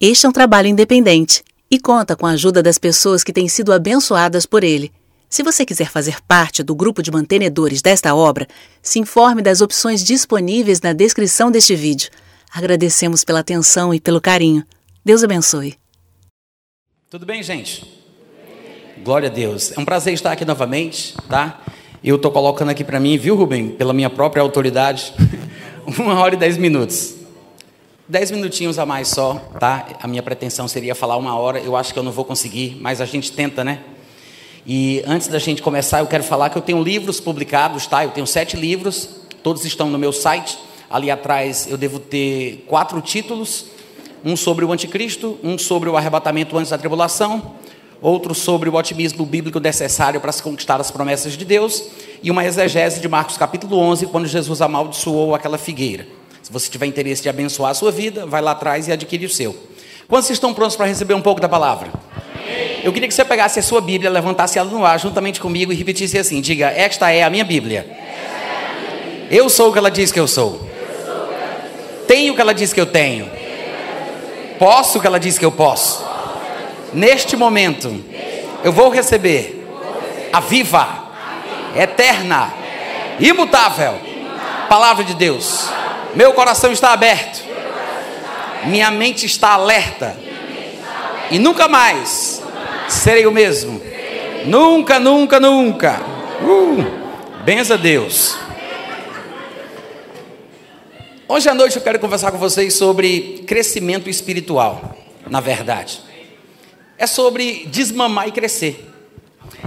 Este é um trabalho independente e conta com a ajuda das pessoas que têm sido abençoadas por ele. Se você quiser fazer parte do grupo de mantenedores desta obra, se informe das opções disponíveis na descrição deste vídeo. Agradecemos pela atenção e pelo carinho. Deus abençoe. Tudo bem, gente? Glória a Deus. É um prazer estar aqui novamente, tá? Eu estou colocando aqui para mim, viu, Rubem, pela minha própria autoridade, uma hora e dez minutos. Dez minutinhos a mais só, tá? A minha pretensão seria falar uma hora. Eu acho que eu não vou conseguir, mas a gente tenta, né? E antes da gente começar, eu quero falar que eu tenho livros publicados, tá? Eu tenho sete livros, todos estão no meu site. Ali atrás eu devo ter quatro títulos: um sobre o anticristo, um sobre o arrebatamento antes da tribulação, outro sobre o otimismo bíblico necessário para se conquistar as promessas de Deus, e uma exegese de Marcos capítulo 11, quando Jesus amaldiçoou aquela figueira. Se você tiver interesse de abençoar a sua vida, vai lá atrás e adquire o seu. Quantos estão prontos para receber um pouco da palavra? Eu queria que você pegasse a sua Bíblia, levantasse ela no ar juntamente comigo e repetisse assim: Diga, esta é a minha Bíblia. Eu sou o que ela diz que eu sou. Tenho o que ela diz que eu tenho. Posso o que ela diz que eu posso. Neste momento, eu vou receber a viva, eterna, imutável palavra de Deus. Meu coração está aberto. Minha mente está alerta. E nunca mais serei o mesmo. Nunca, nunca, nunca. Uh, benza Deus. Hoje à noite eu quero conversar com vocês sobre crescimento espiritual, na verdade. É sobre desmamar e crescer.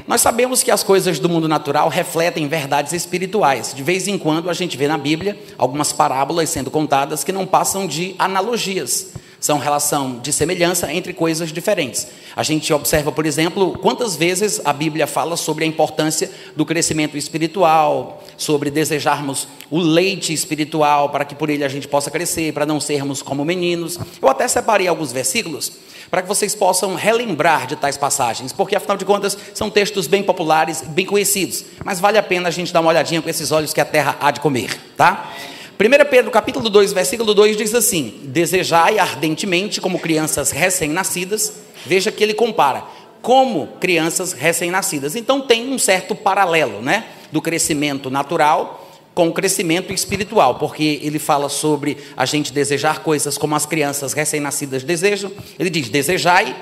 Nós sabemos que as coisas do mundo natural refletem verdades espirituais. De vez em quando a gente vê na Bíblia algumas parábolas sendo contadas que não passam de analogias. São relação de semelhança entre coisas diferentes. A gente observa, por exemplo, quantas vezes a Bíblia fala sobre a importância do crescimento espiritual, sobre desejarmos o leite espiritual para que por ele a gente possa crescer, para não sermos como meninos. Eu até separei alguns versículos para que vocês possam relembrar de tais passagens, porque afinal de contas são textos bem populares, bem conhecidos, mas vale a pena a gente dar uma olhadinha com esses olhos que a terra há de comer, tá? 1 Pedro capítulo 2, versículo 2 diz assim: Desejai ardentemente como crianças recém-nascidas, veja que ele compara, como crianças recém-nascidas. Então tem um certo paralelo, né? Do crescimento natural com o crescimento espiritual, porque ele fala sobre a gente desejar coisas como as crianças recém-nascidas desejam. Ele diz: desejai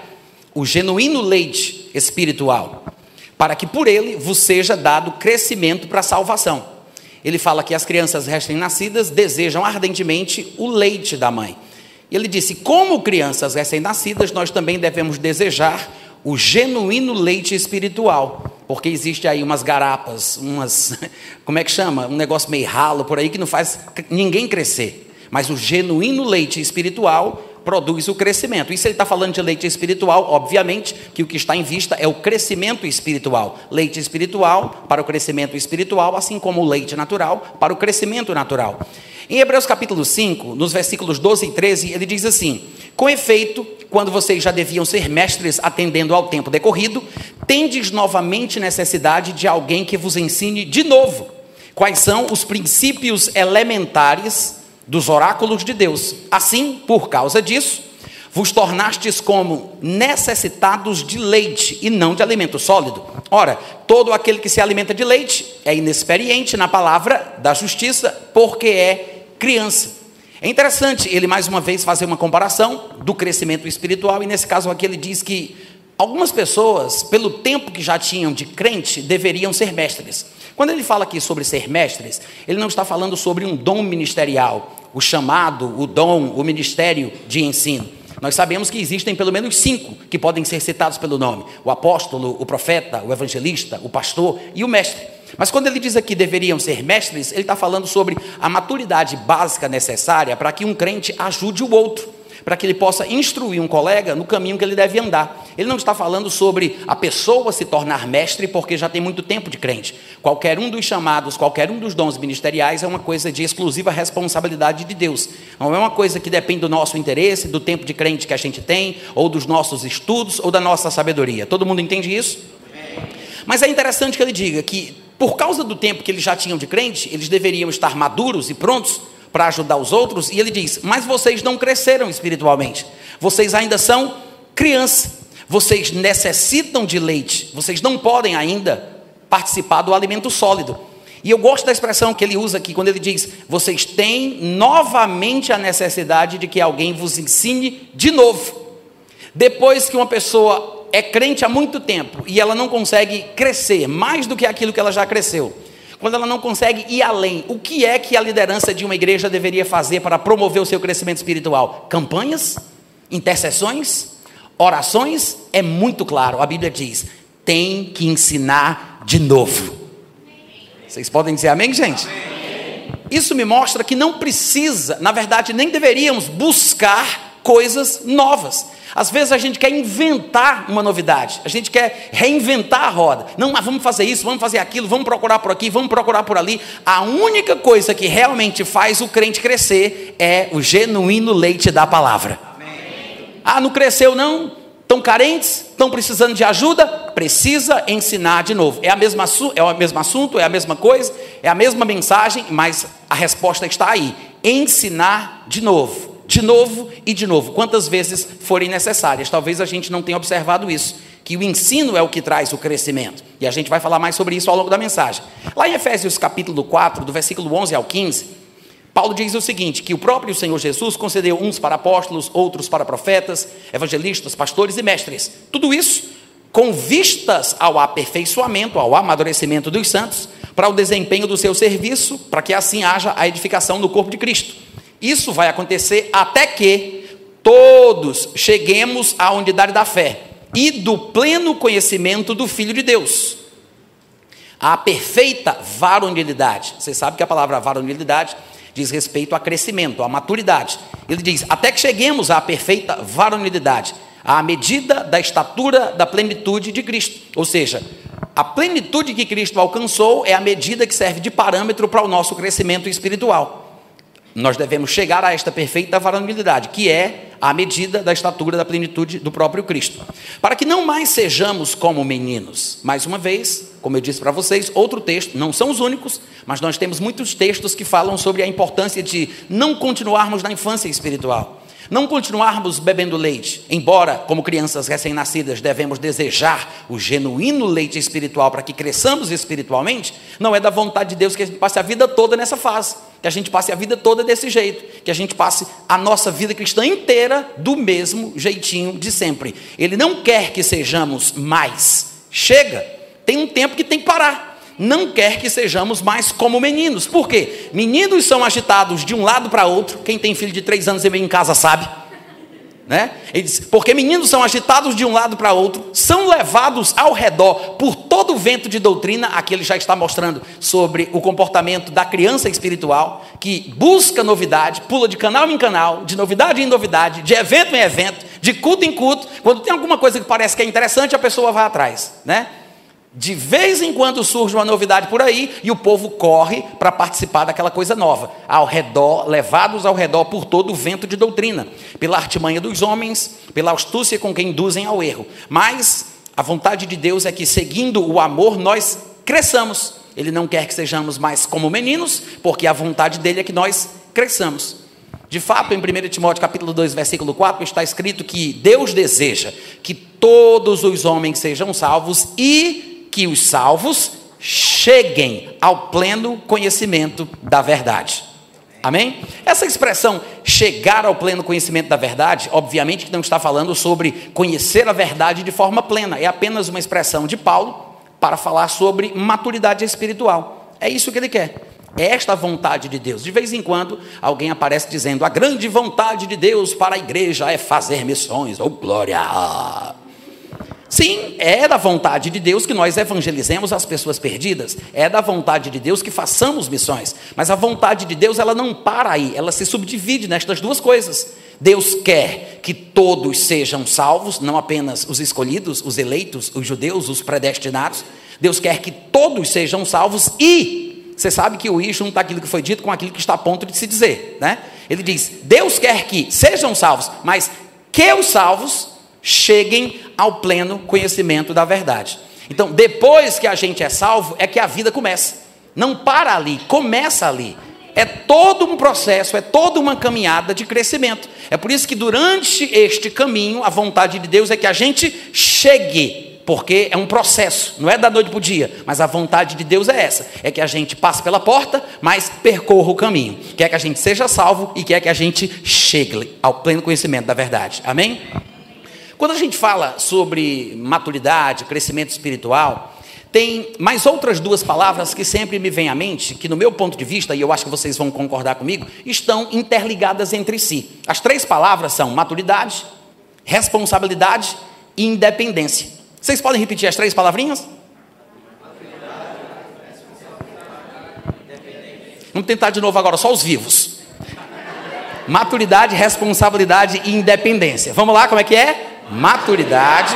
o genuíno leite espiritual, para que por ele vos seja dado crescimento para a salvação. Ele fala que as crianças recém-nascidas desejam ardentemente o leite da mãe. Ele disse: como crianças recém-nascidas, nós também devemos desejar o genuíno leite espiritual porque existe aí umas garapas, umas, como é que chama? Um negócio meio ralo por aí que não faz ninguém crescer. Mas o genuíno leite espiritual produz o crescimento. E se ele está falando de leite espiritual, obviamente que o que está em vista é o crescimento espiritual. Leite espiritual para o crescimento espiritual, assim como o leite natural para o crescimento natural. Em Hebreus capítulo 5, nos versículos 12 e 13, ele diz assim: Com efeito, quando vocês já deviam ser mestres atendendo ao tempo decorrido, tendes novamente necessidade de alguém que vos ensine de novo quais são os princípios elementares dos oráculos de Deus. Assim, por causa disso, vos tornastes como necessitados de leite e não de alimento sólido. Ora, todo aquele que se alimenta de leite é inexperiente na palavra da justiça, porque é criança. É interessante ele mais uma vez fazer uma comparação do crescimento espiritual, e nesse caso aqui ele diz que algumas pessoas, pelo tempo que já tinham de crente, deveriam ser mestres. Quando ele fala aqui sobre ser mestres, ele não está falando sobre um dom ministerial, o chamado, o dom, o ministério de ensino. Nós sabemos que existem pelo menos cinco que podem ser citados pelo nome: o apóstolo, o profeta, o evangelista, o pastor e o mestre. Mas quando ele diz aqui deveriam ser mestres, ele está falando sobre a maturidade básica necessária para que um crente ajude o outro, para que ele possa instruir um colega no caminho que ele deve andar. Ele não está falando sobre a pessoa se tornar mestre porque já tem muito tempo de crente. Qualquer um dos chamados, qualquer um dos dons ministeriais é uma coisa de exclusiva responsabilidade de Deus. Não é uma coisa que depende do nosso interesse, do tempo de crente que a gente tem, ou dos nossos estudos, ou da nossa sabedoria. Todo mundo entende isso? Mas é interessante que ele diga que por causa do tempo que eles já tinham de crente, eles deveriam estar maduros e prontos para ajudar os outros, e ele diz: Mas vocês não cresceram espiritualmente, vocês ainda são crianças, vocês necessitam de leite, vocês não podem ainda participar do alimento sólido. E eu gosto da expressão que ele usa aqui, quando ele diz: Vocês têm novamente a necessidade de que alguém vos ensine de novo. Depois que uma pessoa é crente há muito tempo e ela não consegue crescer mais do que aquilo que ela já cresceu, quando ela não consegue ir além, o que é que a liderança de uma igreja deveria fazer para promover o seu crescimento espiritual? Campanhas? Intercessões? Orações? É muito claro, a Bíblia diz: tem que ensinar de novo. Vocês podem dizer amém, gente? Amém. Isso me mostra que não precisa, na verdade, nem deveríamos buscar coisas novas. Às vezes a gente quer inventar uma novidade, a gente quer reinventar a roda. Não, mas vamos fazer isso, vamos fazer aquilo, vamos procurar por aqui, vamos procurar por ali. A única coisa que realmente faz o crente crescer é o genuíno leite da palavra. Amém. Ah, não cresceu não? Estão carentes? Estão precisando de ajuda? Precisa ensinar de novo. É, a mesma, é o mesmo assunto, é a mesma coisa, é a mesma mensagem, mas a resposta está aí. Ensinar de novo, de novo e de novo, quantas vezes forem necessárias. Talvez a gente não tenha observado isso, que o ensino é o que traz o crescimento. E a gente vai falar mais sobre isso ao longo da mensagem. Lá em Efésios capítulo 4, do versículo 11 ao 15, Paulo diz o seguinte: que o próprio Senhor Jesus concedeu uns para apóstolos, outros para profetas, evangelistas, pastores e mestres. Tudo isso com vistas ao aperfeiçoamento, ao amadurecimento dos santos, para o desempenho do seu serviço, para que assim haja a edificação do corpo de Cristo. Isso vai acontecer até que todos cheguemos à unidade da fé e do pleno conhecimento do Filho de Deus. A perfeita varonilidade. Você sabe que a palavra varonilidade diz respeito a crescimento, a maturidade. Ele diz: até que cheguemos à perfeita varonilidade, à medida da estatura da plenitude de Cristo. Ou seja, a plenitude que Cristo alcançou é a medida que serve de parâmetro para o nosso crescimento espiritual. Nós devemos chegar a esta perfeita varonilidade, que é a medida da estatura da plenitude do próprio Cristo. Para que não mais sejamos como meninos. Mais uma vez, como eu disse para vocês, outro texto, não são os únicos, mas nós temos muitos textos que falam sobre a importância de não continuarmos na infância espiritual. Não continuarmos bebendo leite, embora, como crianças recém-nascidas, devemos desejar o genuíno leite espiritual para que cresçamos espiritualmente, não é da vontade de Deus que a gente passe a vida toda nessa fase, que a gente passe a vida toda desse jeito, que a gente passe a nossa vida cristã inteira do mesmo jeitinho de sempre. Ele não quer que sejamos mais. Chega, tem um tempo que tem que parar não quer que sejamos mais como meninos. Por quê? Meninos são agitados de um lado para outro. Quem tem filho de três anos e meio em casa sabe. Né? Ele diz, porque meninos são agitados de um lado para outro, são levados ao redor por todo o vento de doutrina, aqui ele já está mostrando sobre o comportamento da criança espiritual, que busca novidade, pula de canal em canal, de novidade em novidade, de evento em evento, de culto em culto. Quando tem alguma coisa que parece que é interessante, a pessoa vai atrás. Né? De vez em quando surge uma novidade por aí e o povo corre para participar daquela coisa nova, ao redor, levados ao redor por todo o vento de doutrina, pela artimanha dos homens, pela astúcia com que induzem ao erro. Mas a vontade de Deus é que, seguindo o amor, nós cresçamos. Ele não quer que sejamos mais como meninos, porque a vontade dele é que nós cresçamos. De fato, em 1 Timóteo capítulo 2, versículo 4, está escrito que Deus deseja que todos os homens sejam salvos e que os salvos cheguem ao pleno conhecimento da verdade. Amém? Essa expressão chegar ao pleno conhecimento da verdade, obviamente que não está falando sobre conhecer a verdade de forma plena, é apenas uma expressão de Paulo para falar sobre maturidade espiritual. É isso que ele quer. É esta vontade de Deus. De vez em quando, alguém aparece dizendo: a grande vontade de Deus para a igreja é fazer missões. Oh, glória! Sim, é da vontade de Deus que nós evangelizemos as pessoas perdidas. É da vontade de Deus que façamos missões. Mas a vontade de Deus, ela não para aí, ela se subdivide nestas duas coisas. Deus quer que todos sejam salvos, não apenas os escolhidos, os eleitos, os judeus, os predestinados. Deus quer que todos sejam salvos e você sabe que o I junta aquilo que foi dito com aquilo que está a ponto de se dizer, né? Ele diz: Deus quer que sejam salvos, mas que os salvos cheguem ao pleno conhecimento da verdade. Então, depois que a gente é salvo, é que a vida começa. Não para ali, começa ali. É todo um processo, é toda uma caminhada de crescimento. É por isso que durante este caminho, a vontade de Deus é que a gente chegue, porque é um processo, não é da noite para o dia, mas a vontade de Deus é essa: é que a gente passe pela porta, mas percorra o caminho. Quer que a gente seja salvo e quer que a gente chegue ao pleno conhecimento da verdade. Amém? Quando a gente fala sobre maturidade, crescimento espiritual, tem mais outras duas palavras que sempre me vêm à mente, que no meu ponto de vista, e eu acho que vocês vão concordar comigo, estão interligadas entre si. As três palavras são maturidade, responsabilidade e independência. Vocês podem repetir as três palavrinhas? Vamos tentar de novo agora, só os vivos. Maturidade, responsabilidade e independência. Vamos lá, como é que é? Maturidade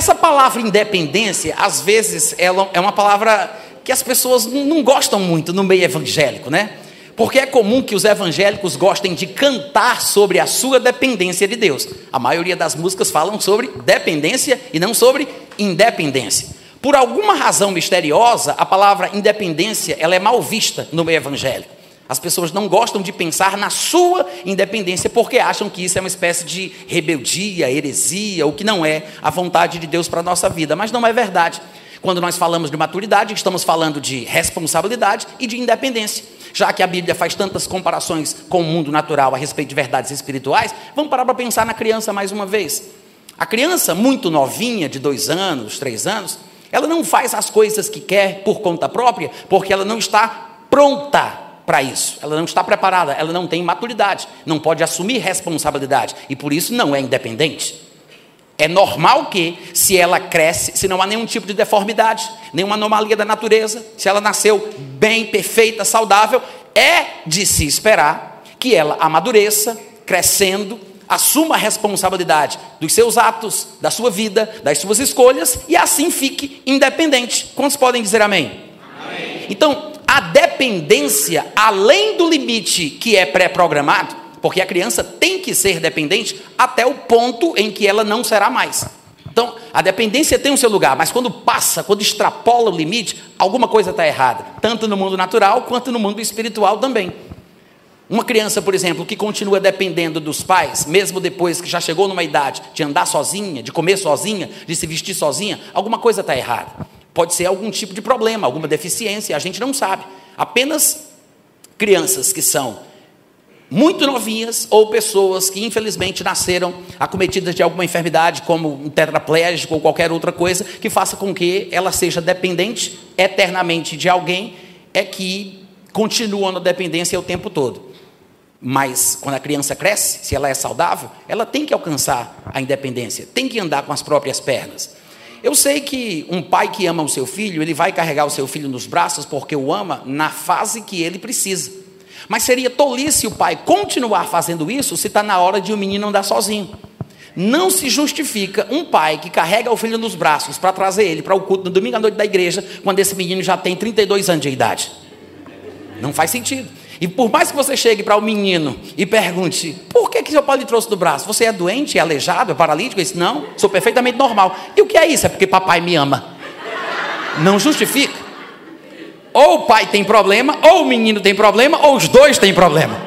essa palavra independência, às vezes, ela é uma palavra que as pessoas não gostam muito no meio evangélico, né? Porque é comum que os evangélicos gostem de cantar sobre a sua dependência de Deus. A maioria das músicas falam sobre dependência e não sobre independência. Por alguma razão misteriosa, a palavra independência ela é mal vista no meio evangélico. As pessoas não gostam de pensar na sua independência porque acham que isso é uma espécie de rebeldia, heresia, o que não é a vontade de Deus para a nossa vida. Mas não é verdade. Quando nós falamos de maturidade, estamos falando de responsabilidade e de independência. Já que a Bíblia faz tantas comparações com o mundo natural a respeito de verdades espirituais, vamos parar para pensar na criança mais uma vez. A criança, muito novinha, de dois anos, três anos, ela não faz as coisas que quer por conta própria, porque ela não está pronta para isso. Ela não está preparada, ela não tem maturidade, não pode assumir responsabilidade e por isso não é independente. É normal que, se ela cresce, se não há nenhum tipo de deformidade, nenhuma anomalia da natureza, se ela nasceu bem, perfeita, saudável, é de se esperar que ela amadureça, crescendo, assuma a responsabilidade dos seus atos, da sua vida, das suas escolhas e assim fique independente. Quantos podem dizer amém? Então, a dependência além do limite que é pré-programado, porque a criança tem que ser dependente até o ponto em que ela não será mais. Então, a dependência tem o seu lugar, mas quando passa, quando extrapola o limite, alguma coisa está errada, tanto no mundo natural quanto no mundo espiritual também. Uma criança, por exemplo, que continua dependendo dos pais, mesmo depois que já chegou numa idade de andar sozinha, de comer sozinha, de se vestir sozinha, alguma coisa está errada. Pode ser algum tipo de problema, alguma deficiência, a gente não sabe. Apenas crianças que são muito novinhas ou pessoas que infelizmente nasceram acometidas de alguma enfermidade, como um tetraplégico ou qualquer outra coisa, que faça com que ela seja dependente eternamente de alguém, é que continua na dependência o tempo todo. Mas quando a criança cresce, se ela é saudável, ela tem que alcançar a independência, tem que andar com as próprias pernas. Eu sei que um pai que ama o seu filho, ele vai carregar o seu filho nos braços porque o ama na fase que ele precisa. Mas seria tolice o pai continuar fazendo isso se está na hora de o menino andar sozinho. Não se justifica um pai que carrega o filho nos braços para trazer ele para o culto no domingo à noite da igreja, quando esse menino já tem 32 anos de idade. Não faz sentido. E por mais que você chegue para o menino e pergunte: por que, que seu pai lhe trouxe do braço? Você é doente, é aleijado, é paralítico? Ele disse: não, sou perfeitamente normal. E o que é isso? É porque papai me ama. Não justifica. Ou o pai tem problema, ou o menino tem problema, ou os dois têm problema.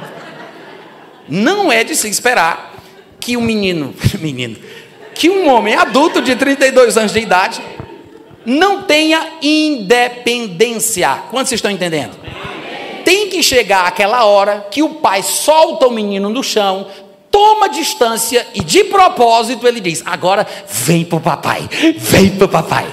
Não é de se esperar que um menino, menino, que um homem adulto de 32 anos de idade não tenha independência. Quantos estão entendendo? Tem que chegar aquela hora que o pai solta o menino no chão, toma distância e de propósito ele diz: Agora vem para o papai, vem para o papai.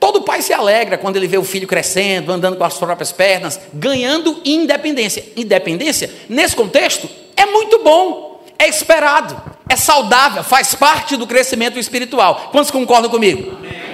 Todo pai se alegra quando ele vê o filho crescendo, andando com as próprias pernas, ganhando independência. Independência, nesse contexto, é muito bom, é esperado, é saudável, faz parte do crescimento espiritual. Quantos concordam comigo? Amém.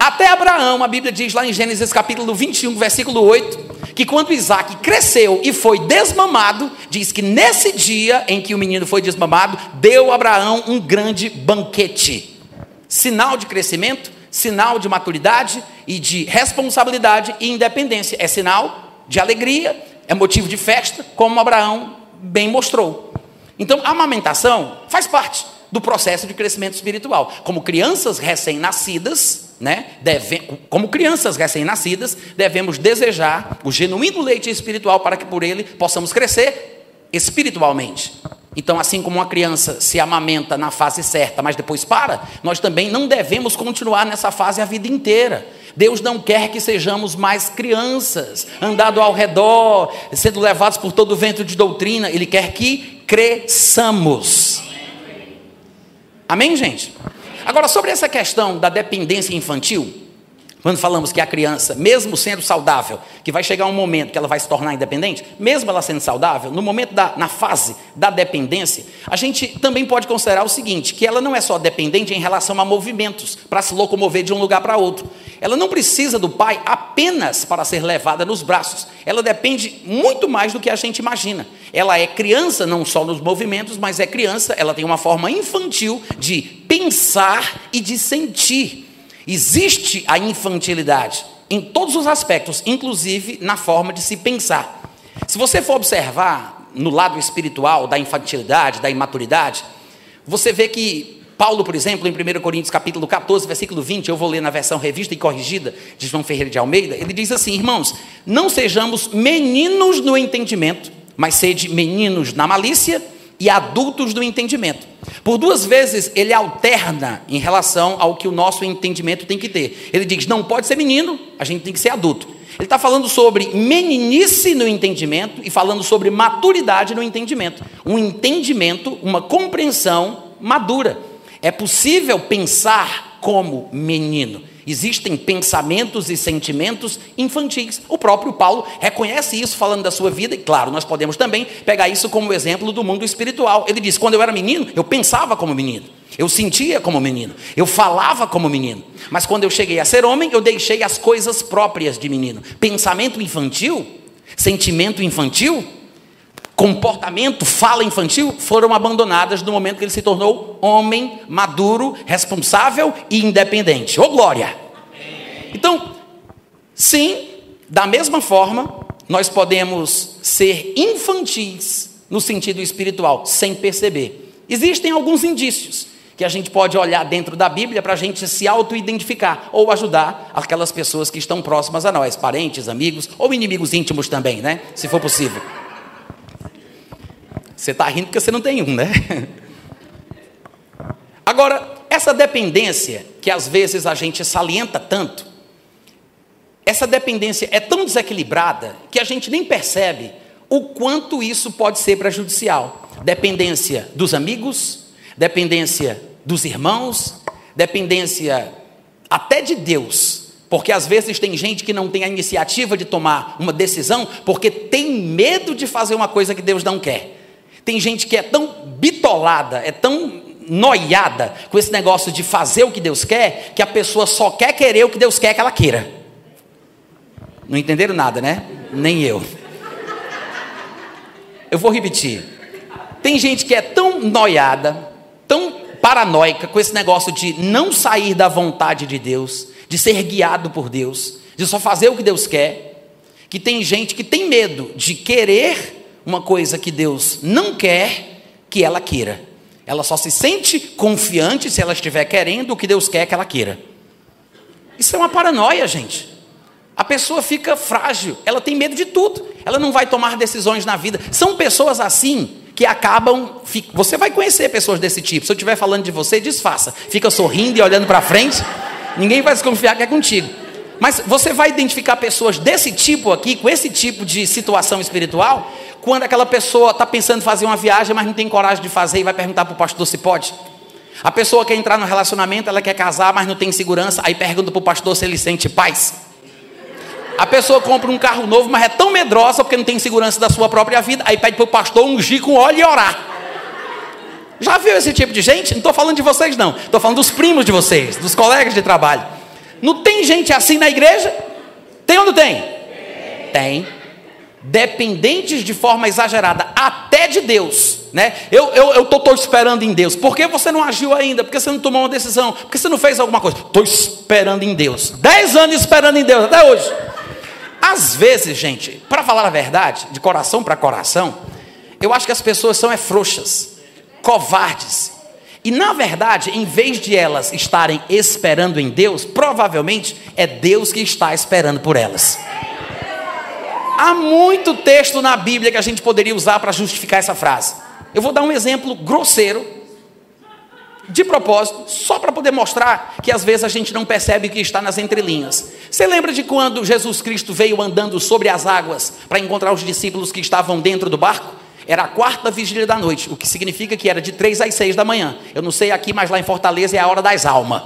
Até Abraão, a Bíblia diz lá em Gênesis capítulo 21, versículo 8, que quando Isaac cresceu e foi desmamado, diz que nesse dia em que o menino foi desmamado, deu a Abraão um grande banquete. Sinal de crescimento, sinal de maturidade e de responsabilidade e independência. É sinal de alegria, é motivo de festa, como Abraão bem mostrou. Então, a amamentação faz parte do processo de crescimento espiritual. Como crianças recém-nascidas, né, deve, como crianças recém-nascidas, devemos desejar o genuíno leite espiritual para que por ele possamos crescer espiritualmente. Então, assim como uma criança se amamenta na fase certa, mas depois para, nós também não devemos continuar nessa fase a vida inteira. Deus não quer que sejamos mais crianças, andando ao redor, sendo levados por todo o vento de doutrina. Ele quer que cresçamos. Amém, gente? Agora, sobre essa questão da dependência infantil, quando falamos que a criança, mesmo sendo saudável, que vai chegar um momento que ela vai se tornar independente, mesmo ela sendo saudável, no momento da, na fase da dependência, a gente também pode considerar o seguinte, que ela não é só dependente em relação a movimentos, para se locomover de um lugar para outro. Ela não precisa do pai apenas para ser levada nos braços. Ela depende muito mais do que a gente imagina. Ela é criança não só nos movimentos, mas é criança, ela tem uma forma infantil de pensar e de sentir. Existe a infantilidade em todos os aspectos, inclusive na forma de se pensar. Se você for observar no lado espiritual da infantilidade, da imaturidade, você vê que Paulo, por exemplo, em 1 Coríntios capítulo 14, versículo 20, eu vou ler na versão revista e corrigida de João Ferreira de Almeida, ele diz assim: Irmãos, não sejamos meninos no entendimento, mas sede meninos na malícia e adultos do entendimento. Por duas vezes ele alterna em relação ao que o nosso entendimento tem que ter. Ele diz: não pode ser menino, a gente tem que ser adulto. Ele está falando sobre meninice no entendimento e falando sobre maturidade no entendimento. Um entendimento, uma compreensão madura. É possível pensar como menino. Existem pensamentos e sentimentos infantis. O próprio Paulo reconhece isso falando da sua vida, e claro, nós podemos também pegar isso como exemplo do mundo espiritual. Ele diz: quando eu era menino, eu pensava como menino, eu sentia como menino, eu falava como menino. Mas quando eu cheguei a ser homem, eu deixei as coisas próprias de menino. Pensamento infantil, sentimento infantil, comportamento, fala infantil, foram abandonadas no momento que ele se tornou homem maduro, responsável e independente. Ô oh, glória! Então, sim, da mesma forma, nós podemos ser infantis no sentido espiritual, sem perceber. Existem alguns indícios que a gente pode olhar dentro da Bíblia para a gente se auto-identificar ou ajudar aquelas pessoas que estão próximas a nós, parentes, amigos ou inimigos íntimos também, né? Se for possível. Você está rindo porque você não tem um, né? Agora, essa dependência que às vezes a gente salienta tanto, essa dependência é tão desequilibrada que a gente nem percebe o quanto isso pode ser prejudicial. Dependência dos amigos, dependência dos irmãos, dependência até de Deus. Porque às vezes tem gente que não tem a iniciativa de tomar uma decisão porque tem medo de fazer uma coisa que Deus não quer. Tem gente que é tão bitolada, é tão noiada com esse negócio de fazer o que Deus quer, que a pessoa só quer querer o que Deus quer que ela queira. Não entenderam nada, né? Nem eu. Eu vou repetir. Tem gente que é tão noiada, tão paranoica com esse negócio de não sair da vontade de Deus, de ser guiado por Deus, de só fazer o que Deus quer, que tem gente que tem medo de querer uma coisa que Deus não quer que ela queira. Ela só se sente confiante se ela estiver querendo o que Deus quer que ela queira. Isso é uma paranoia, gente. A pessoa fica frágil, ela tem medo de tudo, ela não vai tomar decisões na vida. São pessoas assim que acabam. Você vai conhecer pessoas desse tipo. Se eu estiver falando de você, disfarça. Fica sorrindo e olhando para frente, ninguém vai desconfiar que é contigo. Mas você vai identificar pessoas desse tipo aqui, com esse tipo de situação espiritual, quando aquela pessoa está pensando em fazer uma viagem, mas não tem coragem de fazer e vai perguntar para o pastor se pode. A pessoa quer entrar no relacionamento, ela quer casar, mas não tem segurança, aí pergunta para o pastor se ele sente paz. A pessoa compra um carro novo, mas é tão medrosa porque não tem segurança da sua própria vida, aí pede para o pastor ungir com óleo e orar. Já viu esse tipo de gente? Não estou falando de vocês, não. Estou falando dos primos de vocês, dos colegas de trabalho. Não tem gente assim na igreja? Tem ou não tem? Tem. Dependentes de forma exagerada, até de Deus. Né? Eu estou eu, eu tô, esperando em Deus. Por que você não agiu ainda? Por que você não tomou uma decisão? Por que você não fez alguma coisa? Estou esperando em Deus. Dez anos esperando em Deus, até hoje. Às vezes, gente, para falar a verdade, de coração para coração, eu acho que as pessoas são é frouxas, covardes. E na verdade, em vez de elas estarem esperando em Deus, provavelmente é Deus que está esperando por elas. Há muito texto na Bíblia que a gente poderia usar para justificar essa frase. Eu vou dar um exemplo grosseiro, de propósito, só para poder mostrar que às vezes a gente não percebe o que está nas entrelinhas. Você lembra de quando Jesus Cristo veio andando sobre as águas para encontrar os discípulos que estavam dentro do barco? Era a quarta vigília da noite, o que significa que era de três às seis da manhã. Eu não sei aqui, mas lá em Fortaleza é a hora das almas.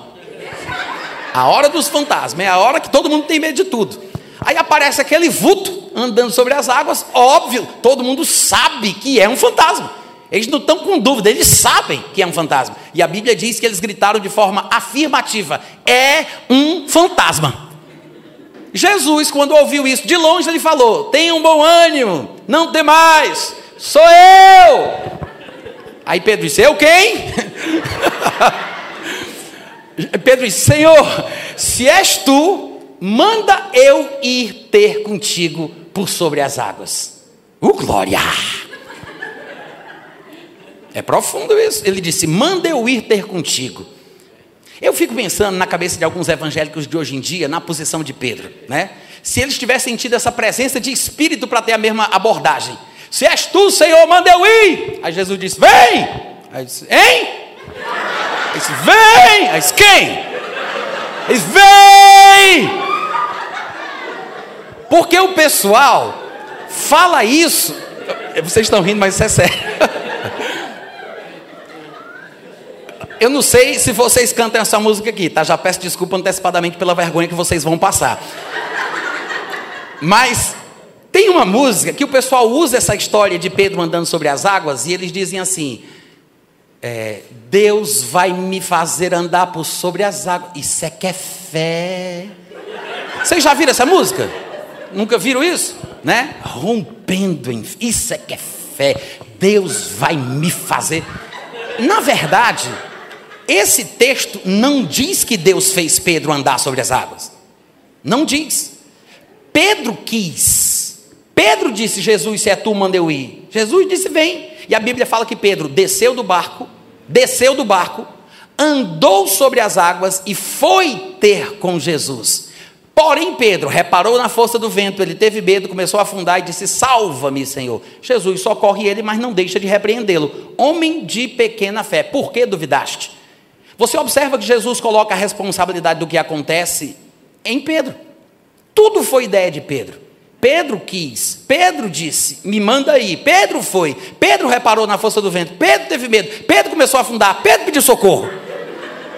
A hora dos fantasmas, é a hora que todo mundo tem medo de tudo. Aí aparece aquele vulto andando sobre as águas, óbvio, todo mundo sabe que é um fantasma. Eles não estão com dúvida, eles sabem que é um fantasma. E a Bíblia diz que eles gritaram de forma afirmativa: é um fantasma. Jesus, quando ouviu isso, de longe ele falou: tenha um bom ânimo, não tem mais, sou eu. Aí Pedro disse: Eu quem? Pedro disse: Senhor, se és tu, manda eu ir ter contigo por sobre as águas. O glória! É profundo isso. Ele disse: Manda eu ir ter contigo. Eu fico pensando na cabeça de alguns evangélicos de hoje em dia, na posição de Pedro, né? Se eles tivessem tido essa presença de espírito para ter a mesma abordagem. Se és tu, Senhor, manda eu ir. Aí Jesus disse: Vem. Aí disse: Hein? Aí disse: Vem. Aí disse: Quem? Aí disse: Vem. Porque o pessoal fala isso. Vocês estão rindo, mas isso é sério. Eu não sei se vocês cantam essa música aqui, tá? Já peço desculpa antecipadamente pela vergonha que vocês vão passar. Mas tem uma música que o pessoal usa essa história de Pedro andando sobre as águas e eles dizem assim: é, Deus vai me fazer andar por sobre as águas. Isso é que é fé. Vocês já viram essa música? Nunca viram isso? Né? Rompendo em. Isso é que é fé. Deus vai me fazer. Na verdade, esse texto não diz que Deus fez Pedro andar sobre as águas. Não diz. Pedro quis. Pedro disse: Jesus, se é tu, manda eu ir. Jesus disse: vem. E a Bíblia fala que Pedro desceu do barco, desceu do barco, andou sobre as águas e foi ter com Jesus. Porém, Pedro reparou na força do vento, ele teve medo, começou a afundar e disse: Salva-me, Senhor. Jesus socorre ele, mas não deixa de repreendê-lo. Homem de pequena fé, por que duvidaste? Você observa que Jesus coloca a responsabilidade do que acontece em Pedro. Tudo foi ideia de Pedro. Pedro quis, Pedro disse, me manda aí. Pedro foi, Pedro reparou na força do vento, Pedro teve medo, Pedro começou a afundar, Pedro pediu socorro.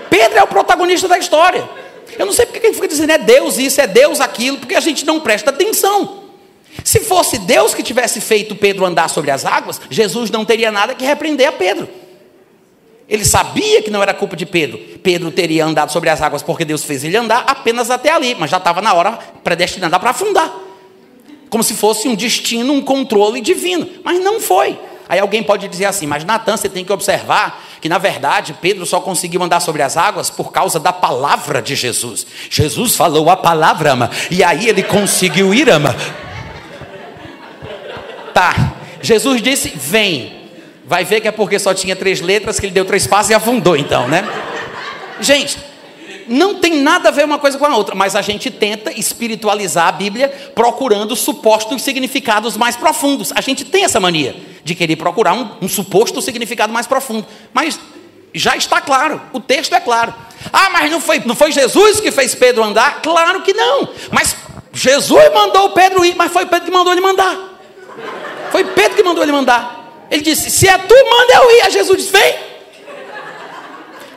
Pedro é o protagonista da história. Eu não sei porque quem fica dizendo é Deus isso, é Deus aquilo, porque a gente não presta atenção. Se fosse Deus que tivesse feito Pedro andar sobre as águas, Jesus não teria nada que repreender a Pedro. Ele sabia que não era culpa de Pedro. Pedro teria andado sobre as águas porque Deus fez ele andar apenas até ali, mas já estava na hora predestinada para afundar. Como se fosse um destino, um controle divino. Mas não foi. Aí alguém pode dizer assim, mas Natan, você tem que observar que na verdade Pedro só conseguiu andar sobre as águas por causa da palavra de Jesus. Jesus falou a palavra, ama, e aí ele conseguiu ir, ama. Tá. Jesus disse: Vem. Vai ver que é porque só tinha três letras que ele deu três passos e afundou, então, né? Gente, não tem nada a ver uma coisa com a outra, mas a gente tenta espiritualizar a Bíblia procurando supostos significados mais profundos. A gente tem essa mania de querer procurar um, um suposto significado mais profundo, mas já está claro, o texto é claro. Ah, mas não foi, não foi Jesus que fez Pedro andar? Claro que não, mas Jesus mandou Pedro ir, mas foi Pedro que mandou ele mandar. Foi Pedro que mandou ele mandar. Ele disse: Se é tu, manda eu ir. A Jesus disse: Vem.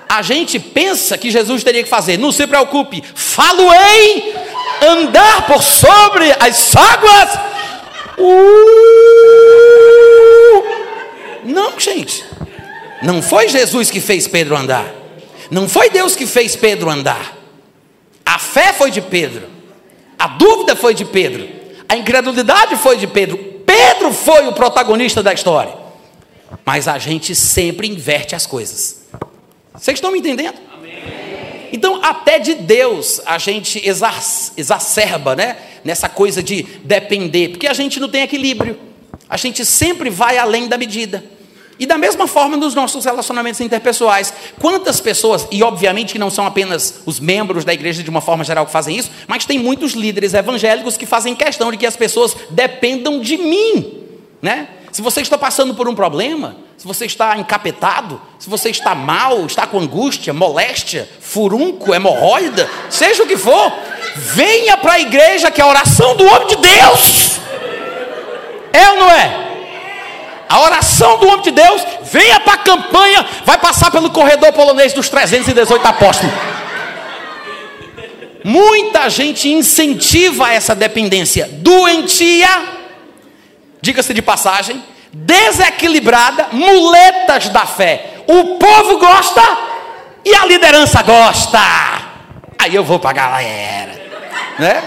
A gente pensa que Jesus teria que fazer, não se preocupe, falo-ei andar por sobre as águas. Uh! Não, gente. Não foi Jesus que fez Pedro andar. Não foi Deus que fez Pedro andar. A fé foi de Pedro. A dúvida foi de Pedro. A incredulidade foi de Pedro. Pedro foi o protagonista da história. Mas a gente sempre inverte as coisas. Vocês estão me entendendo? Amém. Então, até de Deus a gente exacerba, né? Nessa coisa de depender, porque a gente não tem equilíbrio. A gente sempre vai além da medida. E da mesma forma nos nossos relacionamentos interpessoais. Quantas pessoas, e obviamente que não são apenas os membros da igreja de uma forma geral que fazem isso, mas tem muitos líderes evangélicos que fazem questão de que as pessoas dependam de mim, né? Se você está passando por um problema, se você está encapetado, se você está mal, está com angústia, moléstia, furunco, hemorroida, seja o que for, venha para a igreja que é a oração do homem de Deus. É ou não é? A oração do homem de Deus, venha para a campanha, vai passar pelo corredor polonês dos 318 apóstolos. Muita gente incentiva essa dependência doentia diga-se de passagem, desequilibrada, muletas da fé. O povo gosta e a liderança gosta. Aí eu vou para a galera, né?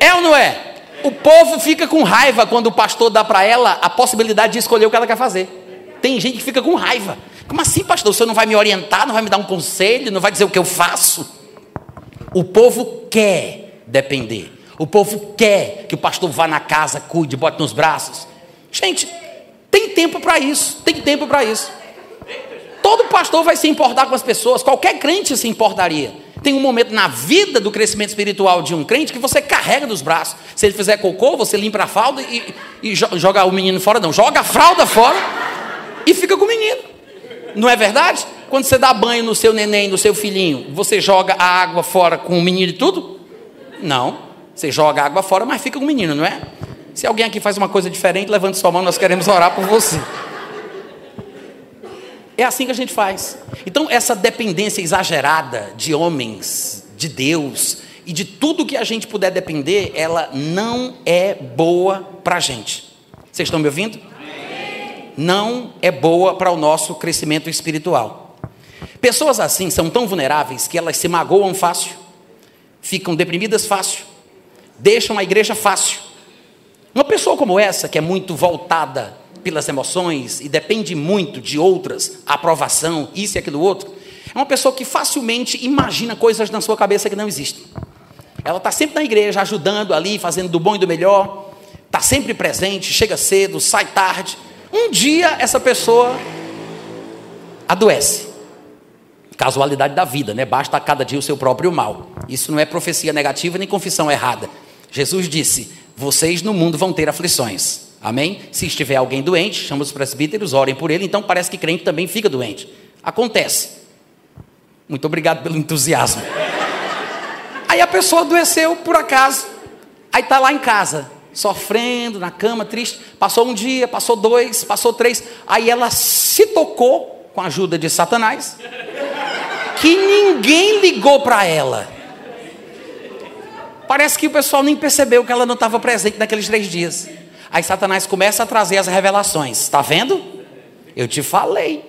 É ou não é? O povo fica com raiva quando o pastor dá para ela a possibilidade de escolher o que ela quer fazer. Tem gente que fica com raiva. Como assim, pastor? O senhor não vai me orientar, não vai me dar um conselho, não vai dizer o que eu faço? O povo quer depender. O povo quer que o pastor vá na casa, cuide, bote nos braços. Gente, tem tempo para isso, tem tempo para isso. Todo pastor vai se importar com as pessoas, qualquer crente se importaria. Tem um momento na vida do crescimento espiritual de um crente que você carrega nos braços. Se ele fizer cocô, você limpa a fralda e, e joga o menino fora, não, joga a fralda fora e fica com o menino. Não é verdade? Quando você dá banho no seu neném, no seu filhinho, você joga a água fora com o menino e tudo? Não. Você joga água fora, mas fica com o menino, não é? Se alguém aqui faz uma coisa diferente, levante sua mão, nós queremos orar por você. É assim que a gente faz. Então, essa dependência exagerada de homens, de Deus e de tudo que a gente puder depender, ela não é boa para a gente. Vocês estão me ouvindo? Não é boa para o nosso crescimento espiritual. Pessoas assim são tão vulneráveis que elas se magoam fácil, ficam deprimidas fácil, deixam a igreja fácil. Uma pessoa como essa, que é muito voltada pelas emoções e depende muito de outras, aprovação, isso e aquilo outro, é uma pessoa que facilmente imagina coisas na sua cabeça que não existem. Ela está sempre na igreja, ajudando ali, fazendo do bom e do melhor, está sempre presente, chega cedo, sai tarde. Um dia essa pessoa adoece. Casualidade da vida, né? Basta a cada dia o seu próprio mal. Isso não é profecia negativa nem confissão errada. Jesus disse: Vocês no mundo vão ter aflições. Amém? Se estiver alguém doente, chama os presbíteros, orem por ele. Então parece que crente também fica doente. Acontece. Muito obrigado pelo entusiasmo. Aí a pessoa adoeceu por acaso. Aí está lá em casa, sofrendo, na cama, triste. Passou um dia, passou dois, passou três. Aí ela se tocou com a ajuda de Satanás. Que ninguém ligou para ela. Parece que o pessoal nem percebeu que ela não estava presente naqueles três dias. Aí Satanás começa a trazer as revelações. Está vendo? Eu te falei.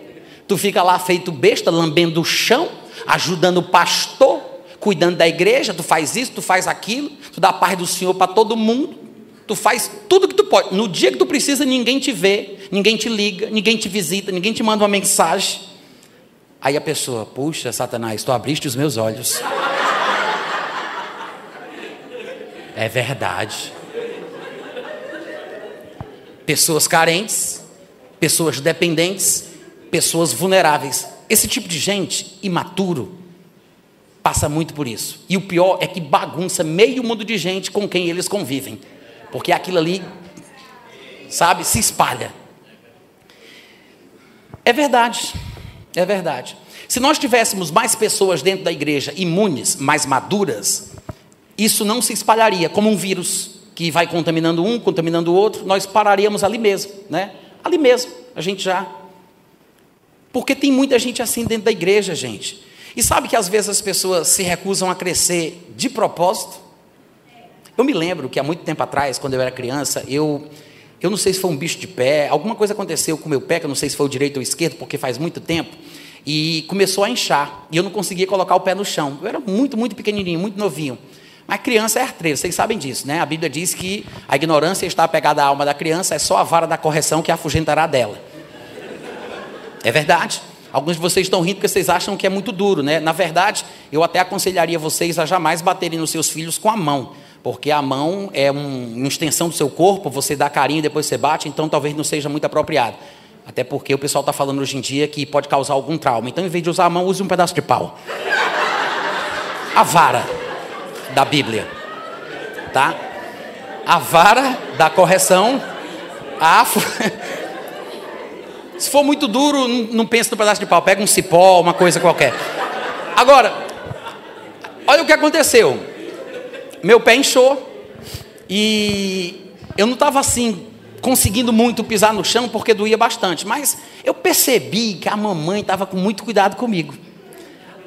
Tu fica lá feito besta, lambendo o chão, ajudando o pastor, cuidando da igreja. Tu faz isso, tu faz aquilo. Tu dá a paz do Senhor para todo mundo. Tu faz tudo que tu pode. No dia que tu precisa, ninguém te vê, ninguém te liga, ninguém te visita, ninguém te manda uma mensagem. Aí a pessoa, puxa, Satanás, tu abriste os meus olhos. É verdade. Pessoas carentes, pessoas dependentes, pessoas vulneráveis. Esse tipo de gente imaturo passa muito por isso. E o pior é que bagunça meio mundo de gente com quem eles convivem. Porque aquilo ali, sabe, se espalha. É verdade. É verdade. Se nós tivéssemos mais pessoas dentro da igreja imunes, mais maduras, isso não se espalharia como um vírus que vai contaminando um, contaminando o outro, nós pararíamos ali mesmo, né? Ali mesmo, a gente já. Porque tem muita gente assim dentro da igreja, gente. E sabe que às vezes as pessoas se recusam a crescer de propósito? Eu me lembro que há muito tempo atrás, quando eu era criança, eu eu não sei se foi um bicho de pé, alguma coisa aconteceu com o meu pé, que eu não sei se foi o direito ou o esquerdo, porque faz muito tempo, e começou a inchar, e eu não conseguia colocar o pé no chão. Eu era muito, muito pequenininho, muito novinho. Mas criança é artreira, vocês sabem disso, né? A Bíblia diz que a ignorância está apegada à alma da criança, é só a vara da correção que afugentará dela. É verdade. Alguns de vocês estão rindo porque vocês acham que é muito duro, né? Na verdade, eu até aconselharia vocês a jamais baterem nos seus filhos com a mão, porque a mão é um, uma extensão do seu corpo, você dá carinho e depois você bate, então talvez não seja muito apropriado. Até porque o pessoal está falando hoje em dia que pode causar algum trauma. Então, em vez de usar a mão, use um pedaço de pau. A vara da Bíblia. Tá? A vara da correção. A... Se for muito duro, não pense no pedaço de pau. Pega um cipó, uma coisa qualquer. Agora, olha o que aconteceu. Meu pé inchou. E eu não estava assim conseguindo muito pisar no chão porque doía bastante, mas eu percebi que a mamãe estava com muito cuidado comigo.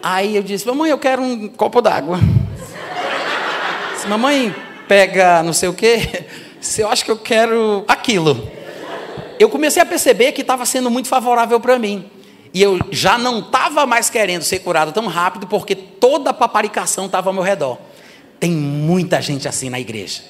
Aí eu disse: Mamãe, eu quero um copo d'água. Mamãe pega não sei o quê, eu acho que eu quero aquilo. Eu comecei a perceber que estava sendo muito favorável para mim. E eu já não estava mais querendo ser curado tão rápido porque toda a paparicação estava ao meu redor. Tem muita gente assim na igreja.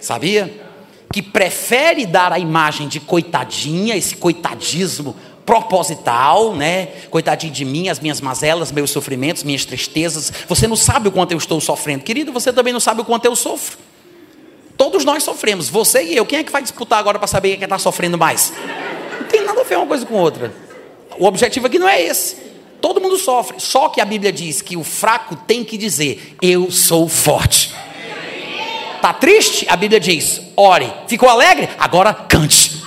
Sabia? que prefere dar a imagem de coitadinha, esse coitadismo proposital, né? Coitadinho de mim, as minhas mazelas, meus sofrimentos, minhas tristezas. Você não sabe o quanto eu estou sofrendo, querido, você também não sabe o quanto eu sofro. Todos nós sofremos, você e eu. Quem é que vai disputar agora para saber quem é está sofrendo mais? Não tem nada a ver uma coisa com outra. O objetivo aqui não é esse. Todo mundo sofre. Só que a Bíblia diz que o fraco tem que dizer: Eu sou forte. Está triste? A Bíblia diz: ore. Ficou alegre? Agora cante.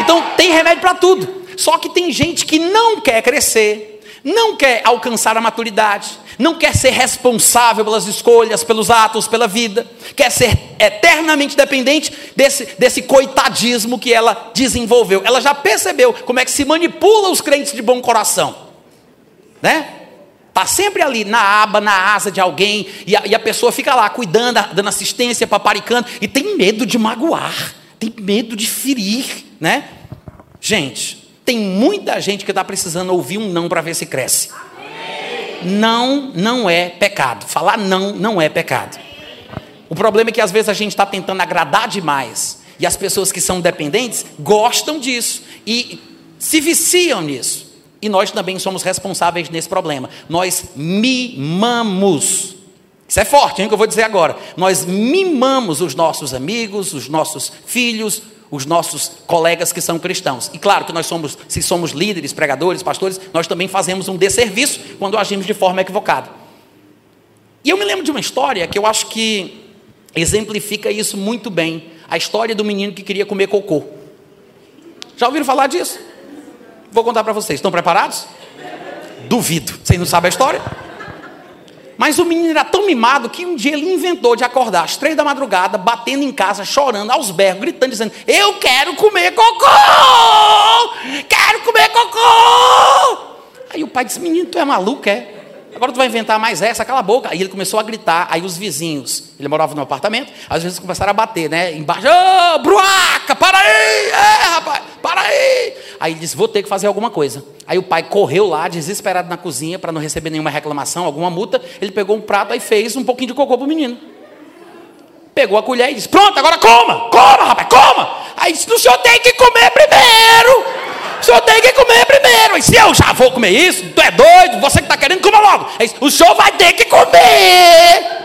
Então tem remédio para tudo. Só que tem gente que não quer crescer, não quer alcançar a maturidade, não quer ser responsável pelas escolhas, pelos atos, pela vida, quer ser eternamente dependente desse, desse coitadismo que ela desenvolveu. Ela já percebeu como é que se manipula os crentes de bom coração, né? Está sempre ali na aba, na asa de alguém, e a, e a pessoa fica lá cuidando, dando assistência, paparicando, e tem medo de magoar, tem medo de ferir, né? Gente, tem muita gente que está precisando ouvir um não para ver se cresce. Não, não é pecado. Falar não, não é pecado. O problema é que às vezes a gente está tentando agradar demais, e as pessoas que são dependentes gostam disso, e se viciam nisso. E nós também somos responsáveis nesse problema. Nós mimamos. Isso é forte, hein, que eu vou dizer agora. Nós mimamos os nossos amigos, os nossos filhos, os nossos colegas que são cristãos. E claro que nós somos, se somos líderes, pregadores, pastores, nós também fazemos um desserviço quando agimos de forma equivocada. E eu me lembro de uma história que eu acho que exemplifica isso muito bem. A história do menino que queria comer cocô. Já ouviram falar disso? Vou contar para vocês. Estão preparados? Duvido. Vocês não sabem a história? Mas o menino era tão mimado que um dia ele inventou de acordar às três da madrugada, batendo em casa, chorando, aos berros, gritando, dizendo: Eu quero comer cocô! Quero comer cocô! Aí o pai disse: Menino, tu é maluco, é? Agora tu vai inventar mais essa, cala a boca. Aí ele começou a gritar, aí os vizinhos, ele morava no apartamento, às vezes começaram a bater, né? Embaixo, ô, oh, bruaca, para aí! É, rapaz, para aí! Aí ele disse, vou ter que fazer alguma coisa. Aí o pai correu lá, desesperado na cozinha, para não receber nenhuma reclamação, alguma multa. Ele pegou um prato e fez um pouquinho de cocô pro menino. Pegou a colher e disse, pronto, agora coma, coma, rapaz, coma! Aí disse, o senhor tem que comer primeiro! O senhor tem que comer primeiro. E se eu já vou comer isso, tu é doido, você que está querendo, coma logo. o senhor vai ter que comer.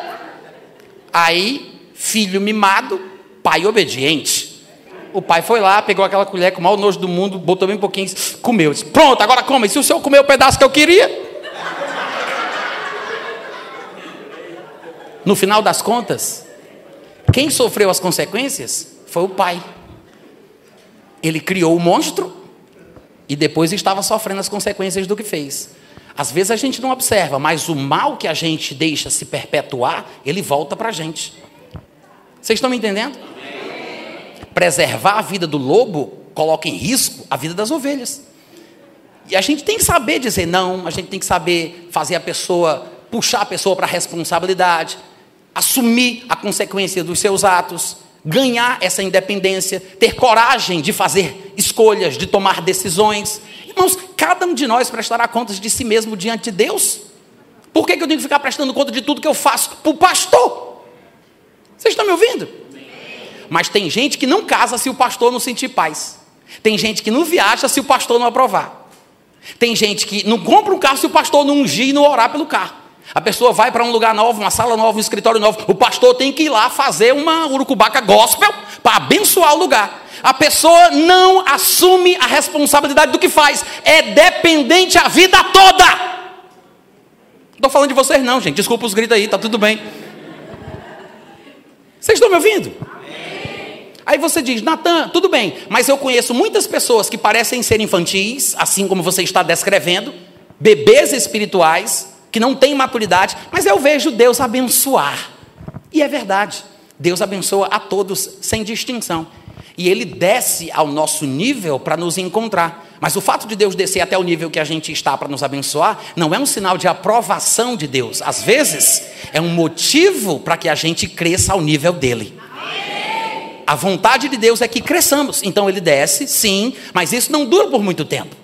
Aí, filho mimado, pai obediente. O pai foi lá, pegou aquela colher com o maior nojo do mundo, botou bem um pouquinho, comeu. Disse, Pronto, agora come. E se o senhor comer o pedaço que eu queria? No final das contas, quem sofreu as consequências foi o pai. Ele criou o monstro e depois estava sofrendo as consequências do que fez. Às vezes a gente não observa, mas o mal que a gente deixa se perpetuar, ele volta para a gente. Vocês estão me entendendo? Preservar a vida do lobo coloca em risco a vida das ovelhas. E a gente tem que saber dizer não, a gente tem que saber fazer a pessoa, puxar a pessoa para a responsabilidade, assumir a consequência dos seus atos ganhar essa independência, ter coragem de fazer escolhas, de tomar decisões. Irmãos, cada um de nós prestará contas de si mesmo diante de Deus. Por que, que eu tenho que ficar prestando conta de tudo que eu faço para o pastor? Vocês estão me ouvindo? Mas tem gente que não casa se o pastor não sentir paz. Tem gente que não viaja se o pastor não aprovar. Tem gente que não compra um carro se o pastor não ungir e não orar pelo carro. A pessoa vai para um lugar novo, uma sala nova, um escritório novo. O pastor tem que ir lá fazer uma urucubaca gospel para abençoar o lugar. A pessoa não assume a responsabilidade do que faz, é dependente a vida toda. Não estou falando de vocês, não, gente. Desculpa os gritos aí, tá tudo bem. Vocês estão me ouvindo? Aí você diz, Natan, tudo bem, mas eu conheço muitas pessoas que parecem ser infantis, assim como você está descrevendo, bebês espirituais, que não têm maturidade, mas eu vejo Deus abençoar. E é verdade, Deus abençoa a todos sem distinção. E Ele desce ao nosso nível para nos encontrar. Mas o fato de Deus descer até o nível que a gente está para nos abençoar, não é um sinal de aprovação de Deus. Às vezes, é um motivo para que a gente cresça ao nível dele. A vontade de Deus é que cresçamos. Então ele desce, sim, mas isso não dura por muito tempo.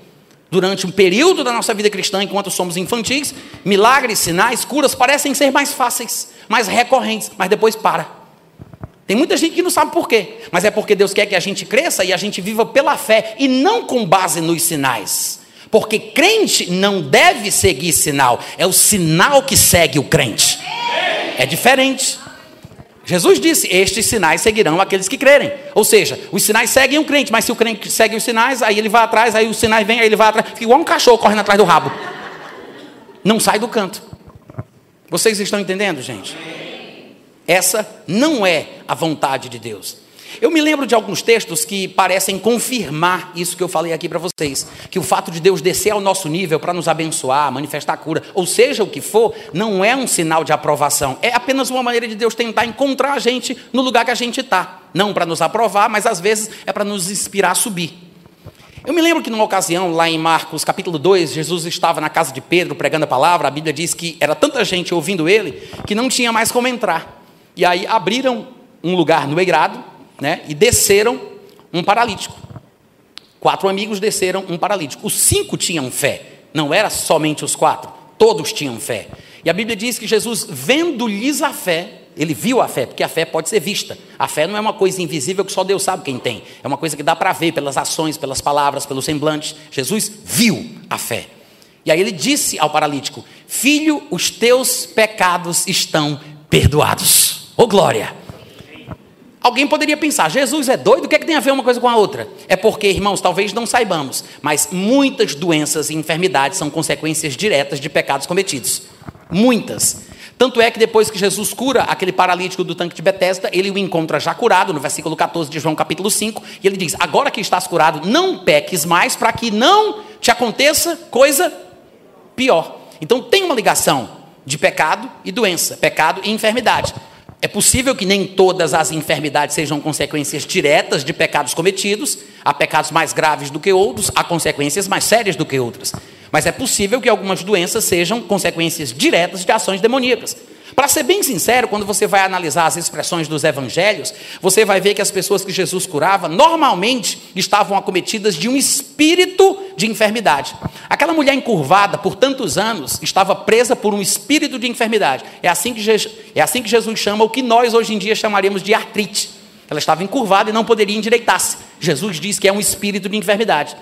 Durante um período da nossa vida cristã, enquanto somos infantis, milagres, sinais, curas parecem ser mais fáceis, mais recorrentes, mas depois para. Tem muita gente que não sabe por quê, mas é porque Deus quer que a gente cresça e a gente viva pela fé e não com base nos sinais. Porque crente não deve seguir sinal, é o sinal que segue o crente. É diferente. Jesus disse: Estes sinais seguirão aqueles que crerem. Ou seja, os sinais seguem o crente, mas se o crente segue os sinais, aí ele vai atrás, aí os sinais vêm, aí ele vai atrás. Fica igual um cachorro correndo atrás do rabo. Não sai do canto. Vocês estão entendendo, gente? Essa não é a vontade de Deus. Eu me lembro de alguns textos que parecem confirmar isso que eu falei aqui para vocês, que o fato de Deus descer ao nosso nível para nos abençoar, manifestar cura, ou seja o que for, não é um sinal de aprovação, é apenas uma maneira de Deus tentar encontrar a gente no lugar que a gente está, não para nos aprovar, mas às vezes é para nos inspirar a subir. Eu me lembro que numa ocasião, lá em Marcos capítulo 2, Jesus estava na casa de Pedro pregando a palavra, a Bíblia diz que era tanta gente ouvindo ele que não tinha mais como entrar. E aí abriram um lugar no eirado, né, e desceram um paralítico. Quatro amigos desceram um paralítico. Os cinco tinham fé, não era somente os quatro, todos tinham fé. E a Bíblia diz que Jesus, vendo-lhes a fé, ele viu a fé, porque a fé pode ser vista. A fé não é uma coisa invisível que só Deus sabe quem tem. É uma coisa que dá para ver pelas ações, pelas palavras, pelos semblantes. Jesus viu a fé. E aí ele disse ao paralítico: Filho, os teus pecados estão perdoados. Ô oh, glória! Alguém poderia pensar, Jesus é doido? O que, é que tem a ver uma coisa com a outra? É porque, irmãos, talvez não saibamos, mas muitas doenças e enfermidades são consequências diretas de pecados cometidos. Muitas. Tanto é que depois que Jesus cura aquele paralítico do tanque de Betesda, ele o encontra já curado, no versículo 14 de João capítulo 5, e ele diz: Agora que estás curado, não peques mais, para que não te aconteça coisa pior. Então tem uma ligação de pecado e doença, pecado e enfermidade. É possível que nem todas as enfermidades sejam consequências diretas de pecados cometidos, há pecados mais graves do que outros, há consequências mais sérias do que outras. Mas é possível que algumas doenças sejam consequências diretas de ações demoníacas. Para ser bem sincero, quando você vai analisar as expressões dos evangelhos, você vai ver que as pessoas que Jesus curava normalmente estavam acometidas de um espírito de enfermidade. Aquela mulher encurvada por tantos anos estava presa por um espírito de enfermidade. É assim que, é assim que Jesus chama o que nós hoje em dia chamaríamos de artrite. Ela estava encurvada e não poderia endireitar-se. Jesus diz que é um espírito de enfermidade.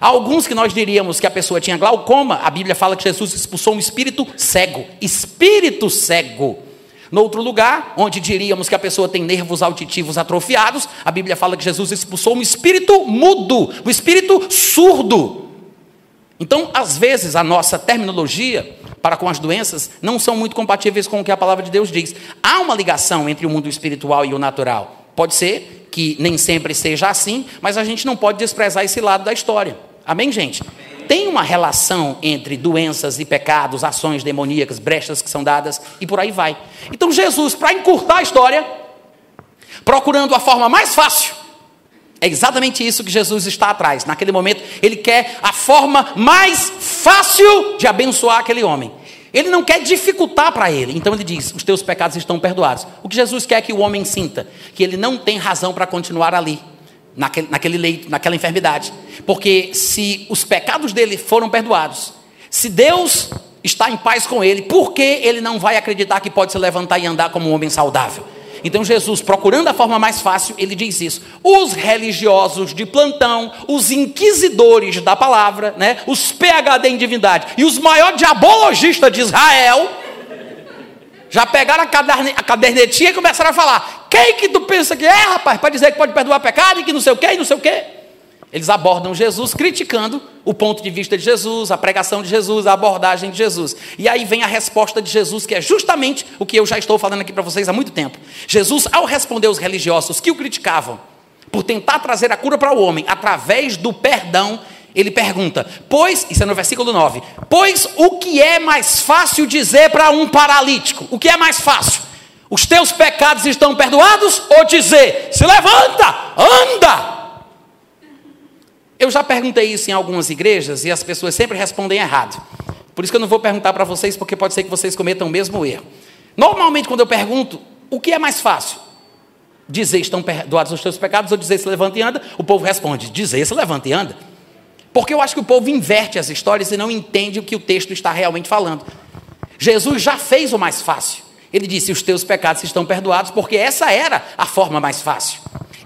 Alguns que nós diríamos que a pessoa tinha glaucoma, a Bíblia fala que Jesus expulsou um espírito cego. Espírito cego. No outro lugar, onde diríamos que a pessoa tem nervos auditivos atrofiados, a Bíblia fala que Jesus expulsou um espírito mudo, um espírito surdo. Então, às vezes, a nossa terminologia para com as doenças não são muito compatíveis com o que a palavra de Deus diz. Há uma ligação entre o mundo espiritual e o natural. Pode ser que nem sempre seja assim, mas a gente não pode desprezar esse lado da história. Amém, gente? Tem uma relação entre doenças e pecados, ações demoníacas, brechas que são dadas e por aí vai. Então, Jesus, para encurtar a história, procurando a forma mais fácil, é exatamente isso que Jesus está atrás. Naquele momento, ele quer a forma mais fácil de abençoar aquele homem. Ele não quer dificultar para ele. Então ele diz: Os teus pecados estão perdoados. O que Jesus quer que o homem sinta? Que ele não tem razão para continuar ali naquele, naquele leito, naquela enfermidade. Porque se os pecados dele foram perdoados, se Deus está em paz com ele, por que ele não vai acreditar que pode se levantar e andar como um homem saudável? Então Jesus, procurando a forma mais fácil, ele diz isso. Os religiosos de plantão, os inquisidores da palavra, né, os PhD em divindade e os maiores diabologistas de Israel, já pegaram a cadernetinha e começaram a falar: Quem que tu pensa que é, rapaz, para dizer que pode perdoar pecado e que não sei o quê e não sei o quê? Eles abordam Jesus criticando o ponto de vista de Jesus, a pregação de Jesus, a abordagem de Jesus. E aí vem a resposta de Jesus, que é justamente o que eu já estou falando aqui para vocês há muito tempo. Jesus, ao responder aos religiosos que o criticavam por tentar trazer a cura para o homem através do perdão, ele pergunta: Pois, isso é no versículo 9: Pois o que é mais fácil dizer para um paralítico? O que é mais fácil? Os teus pecados estão perdoados? Ou dizer: Se levanta, anda, eu já perguntei isso em algumas igrejas e as pessoas sempre respondem errado. Por isso que eu não vou perguntar para vocês, porque pode ser que vocês cometam o mesmo erro. Normalmente, quando eu pergunto, o que é mais fácil? Dizer estão perdoados os teus pecados ou dizer se levanta e anda? O povo responde: dizer se levanta e anda. Porque eu acho que o povo inverte as histórias e não entende o que o texto está realmente falando. Jesus já fez o mais fácil. Ele disse: Os teus pecados estão perdoados, porque essa era a forma mais fácil.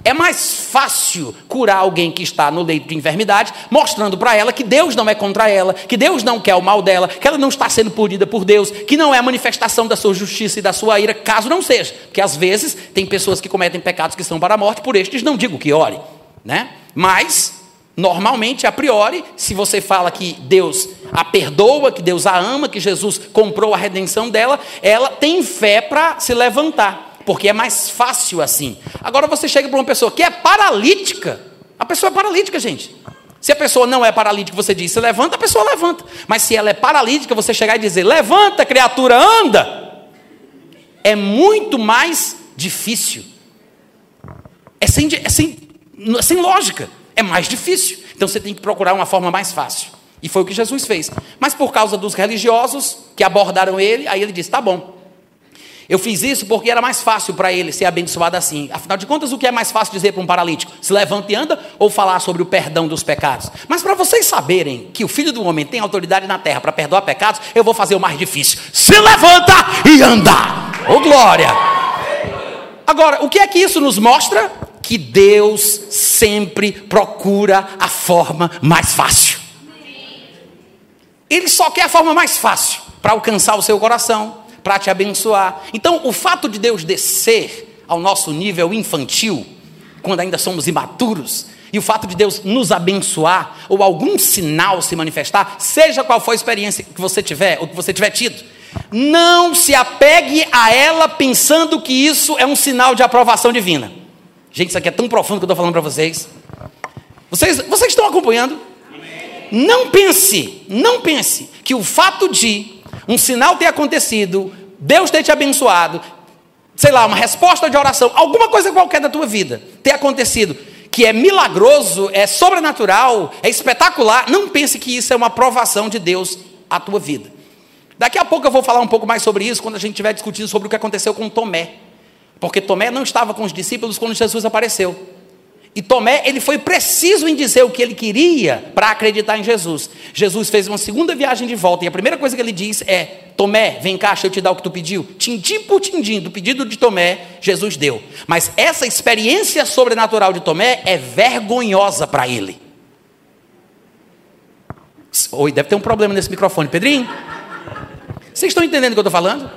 É mais fácil curar alguém que está no leito de enfermidade, mostrando para ela que Deus não é contra ela, que Deus não quer o mal dela, que ela não está sendo punida por Deus, que não é a manifestação da sua justiça e da sua ira, caso não seja. Porque às vezes tem pessoas que cometem pecados que são para a morte, por estes não digo que ore, né? Mas Normalmente, a priori, se você fala que Deus a perdoa, que Deus a ama, que Jesus comprou a redenção dela, ela tem fé para se levantar porque é mais fácil assim. Agora você chega para uma pessoa que é paralítica, a pessoa é paralítica, gente. Se a pessoa não é paralítica, você diz, se levanta, a pessoa levanta. Mas se ela é paralítica, você chegar e dizer, levanta, criatura, anda. É muito mais difícil. É sem, é sem, é sem lógica. É mais difícil. Então você tem que procurar uma forma mais fácil. E foi o que Jesus fez. Mas por causa dos religiosos que abordaram ele, aí ele disse: tá bom, eu fiz isso porque era mais fácil para ele ser abençoado assim. Afinal de contas, o que é mais fácil dizer para um paralítico? Se levanta e anda ou falar sobre o perdão dos pecados? Mas para vocês saberem que o filho do homem tem autoridade na terra para perdoar pecados, eu vou fazer o mais difícil: se levanta e anda. Ô oh, glória! Agora, o que é que isso nos mostra? Que Deus sempre procura a forma mais fácil. Ele só quer a forma mais fácil para alcançar o seu coração para te abençoar. Então, o fato de Deus descer ao nosso nível infantil, quando ainda somos imaturos, e o fato de Deus nos abençoar, ou algum sinal se manifestar, seja qual for a experiência que você tiver, ou que você tiver tido, não se apegue a ela pensando que isso é um sinal de aprovação divina. Gente, isso aqui é tão profundo que eu estou falando para vocês. vocês. Vocês estão acompanhando? Não pense, não pense que o fato de um sinal ter acontecido, Deus ter te abençoado, sei lá, uma resposta de oração, alguma coisa qualquer da tua vida ter acontecido, que é milagroso, é sobrenatural, é espetacular, não pense que isso é uma aprovação de Deus à tua vida. Daqui a pouco eu vou falar um pouco mais sobre isso quando a gente estiver discutindo sobre o que aconteceu com Tomé. Porque Tomé não estava com os discípulos quando Jesus apareceu. E Tomé, ele foi preciso em dizer o que ele queria para acreditar em Jesus. Jesus fez uma segunda viagem de volta e a primeira coisa que ele diz é: Tomé, vem cá, deixa eu te dar o que tu pediu. Tindim por tindim, do pedido de Tomé, Jesus deu. Mas essa experiência sobrenatural de Tomé é vergonhosa para ele. Oi, deve ter um problema nesse microfone, Pedrinho. Vocês estão entendendo o que eu estou falando?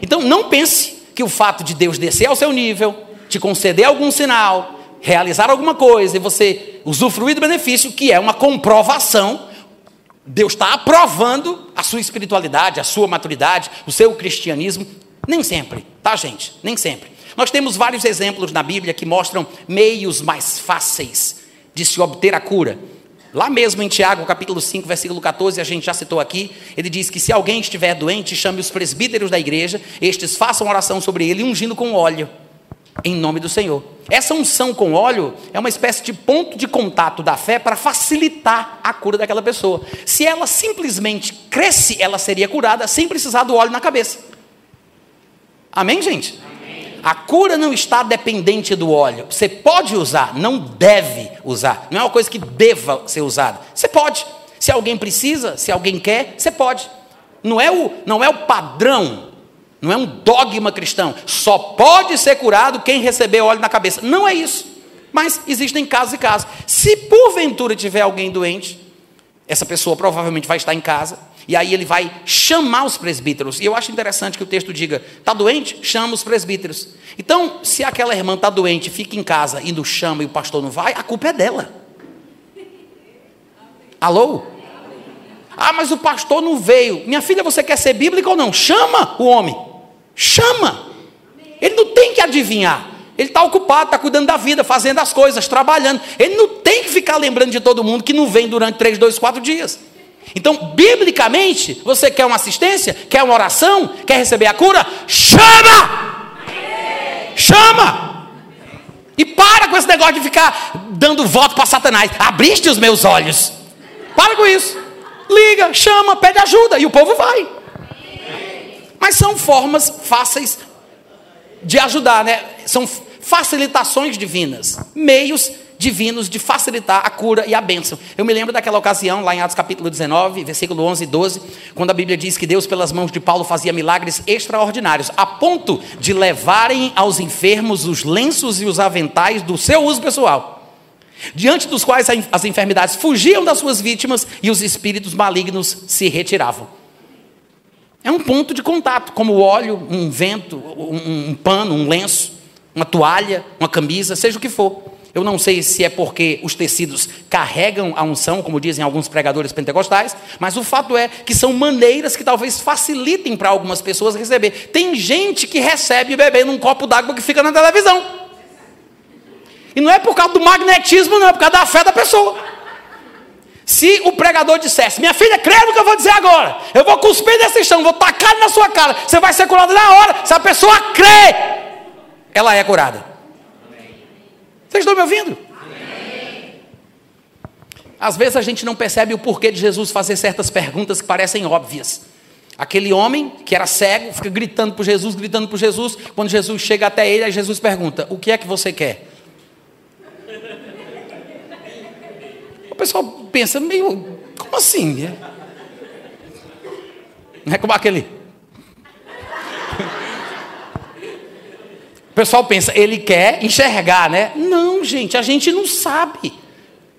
Então não pense que o fato de Deus descer ao seu nível, te conceder algum sinal, realizar alguma coisa e você usufruir do benefício, que é uma comprovação, Deus está aprovando a sua espiritualidade, a sua maturidade, o seu cristianismo. Nem sempre, tá, gente? Nem sempre. Nós temos vários exemplos na Bíblia que mostram meios mais fáceis de se obter a cura. Lá mesmo em Tiago, capítulo 5, versículo 14, a gente já citou aqui, ele diz que se alguém estiver doente, chame os presbíteros da igreja, estes façam oração sobre ele, ungindo com óleo em nome do Senhor. Essa unção com óleo é uma espécie de ponto de contato da fé para facilitar a cura daquela pessoa. Se ela simplesmente cresce, ela seria curada sem precisar do óleo na cabeça. Amém, gente? A cura não está dependente do óleo. Você pode usar, não deve usar. Não é uma coisa que deva ser usada. Você pode. Se alguém precisa, se alguém quer, você pode. Não é o, não é o padrão não é um dogma cristão. Só pode ser curado quem receber óleo na cabeça. Não é isso. Mas existem casos e casos. Se porventura tiver alguém doente, essa pessoa provavelmente vai estar em casa, e aí ele vai chamar os presbíteros. E eu acho interessante que o texto diga: está doente? Chama os presbíteros. Então, se aquela irmã está doente, fica em casa e não chama e o pastor não vai, a culpa é dela. Alô? Ah, mas o pastor não veio. Minha filha, você quer ser bíblica ou não? Chama o homem. Chama. Ele não tem que adivinhar. Ele está ocupado, está cuidando da vida, fazendo as coisas, trabalhando. Ele não tem que ficar lembrando de todo mundo que não vem durante três, dois, quatro dias. Então, biblicamente, você quer uma assistência? Quer uma oração? Quer receber a cura? Chama! Chama! E para com esse negócio de ficar dando voto para Satanás. Abriste os meus olhos. Para com isso. Liga, chama, pede ajuda e o povo vai. Mas são formas fáceis de ajudar, né? São facilitações divinas, meios divinos de facilitar a cura e a bênção. Eu me lembro daquela ocasião, lá em Atos capítulo 19, versículo 11 e 12, quando a Bíblia diz que Deus, pelas mãos de Paulo, fazia milagres extraordinários, a ponto de levarem aos enfermos os lenços e os aventais do seu uso pessoal diante dos quais as enfermidades fugiam das suas vítimas e os espíritos malignos se retiravam. É um ponto de contato, como o óleo, um vento, um, um pano, um lenço, uma toalha, uma camisa, seja o que for. Eu não sei se é porque os tecidos carregam a unção, como dizem alguns pregadores pentecostais, mas o fato é que são maneiras que talvez facilitem para algumas pessoas receber. Tem gente que recebe bebendo um copo d'água que fica na televisão. E não é por causa do magnetismo, não, é por causa da fé da pessoa. Se o pregador dissesse, minha filha, crê no que eu vou dizer agora, eu vou cuspir desse chão, vou tacar na sua cara, você vai ser curado na hora. Se a pessoa crê, ela é curada. Vocês estão me ouvindo? Às vezes a gente não percebe o porquê de Jesus fazer certas perguntas que parecem óbvias. Aquele homem que era cego, fica gritando por Jesus, gritando por Jesus. Quando Jesus chega até ele, aí Jesus pergunta: O que é que você quer? O pessoal pensa meio, como assim? Não é como aquele. Pessoal pensa, ele quer enxergar, né? Não, gente, a gente não sabe.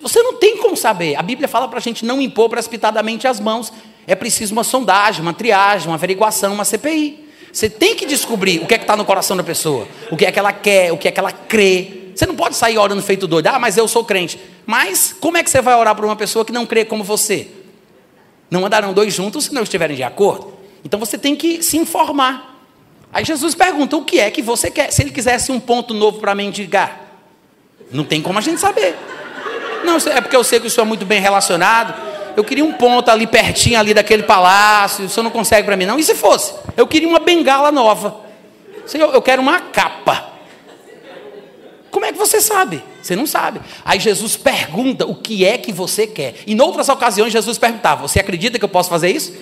Você não tem como saber. A Bíblia fala para a gente não impor precipitadamente as mãos. É preciso uma sondagem, uma triagem, uma averiguação, uma CPI. Você tem que descobrir o que é que está no coração da pessoa, o que é que ela quer, o que é que ela crê. Você não pode sair orando feito doido. Ah, mas eu sou crente. Mas como é que você vai orar para uma pessoa que não crê como você? Não andarão dois juntos se não estiverem de acordo. Então você tem que se informar. Aí Jesus pergunta: o que é que você quer? Se ele quisesse um ponto novo para mendigar, não tem como a gente saber. Não, é porque eu sei que o senhor é muito bem relacionado. Eu queria um ponto ali pertinho ali daquele palácio. O senhor não consegue para mim, não? E se fosse? Eu queria uma bengala nova. Senhor, eu quero uma capa. Como é que você sabe? Você não sabe. Aí Jesus pergunta o que é que você quer. Em outras ocasiões, Jesus perguntava: Você acredita que eu posso fazer isso?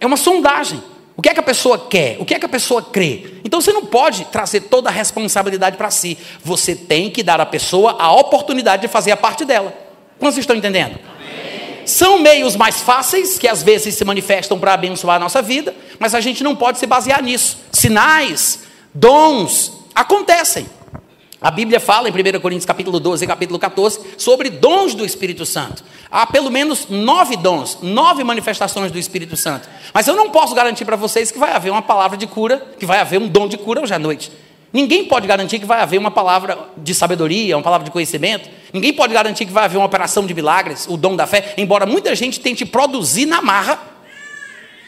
É uma sondagem. O que é que a pessoa quer? O que é que a pessoa crê? Então você não pode trazer toda a responsabilidade para si. Você tem que dar à pessoa a oportunidade de fazer a parte dela. Quantos estão entendendo? Amém. São meios mais fáceis que às vezes se manifestam para abençoar a nossa vida, mas a gente não pode se basear nisso. Sinais, dons acontecem. A Bíblia fala em 1 Coríntios capítulo 12 e capítulo 14 sobre dons do Espírito Santo. Há pelo menos nove dons, nove manifestações do Espírito Santo. Mas eu não posso garantir para vocês que vai haver uma palavra de cura, que vai haver um dom de cura hoje à noite. Ninguém pode garantir que vai haver uma palavra de sabedoria, uma palavra de conhecimento. Ninguém pode garantir que vai haver uma operação de milagres, o dom da fé, embora muita gente tente produzir na marra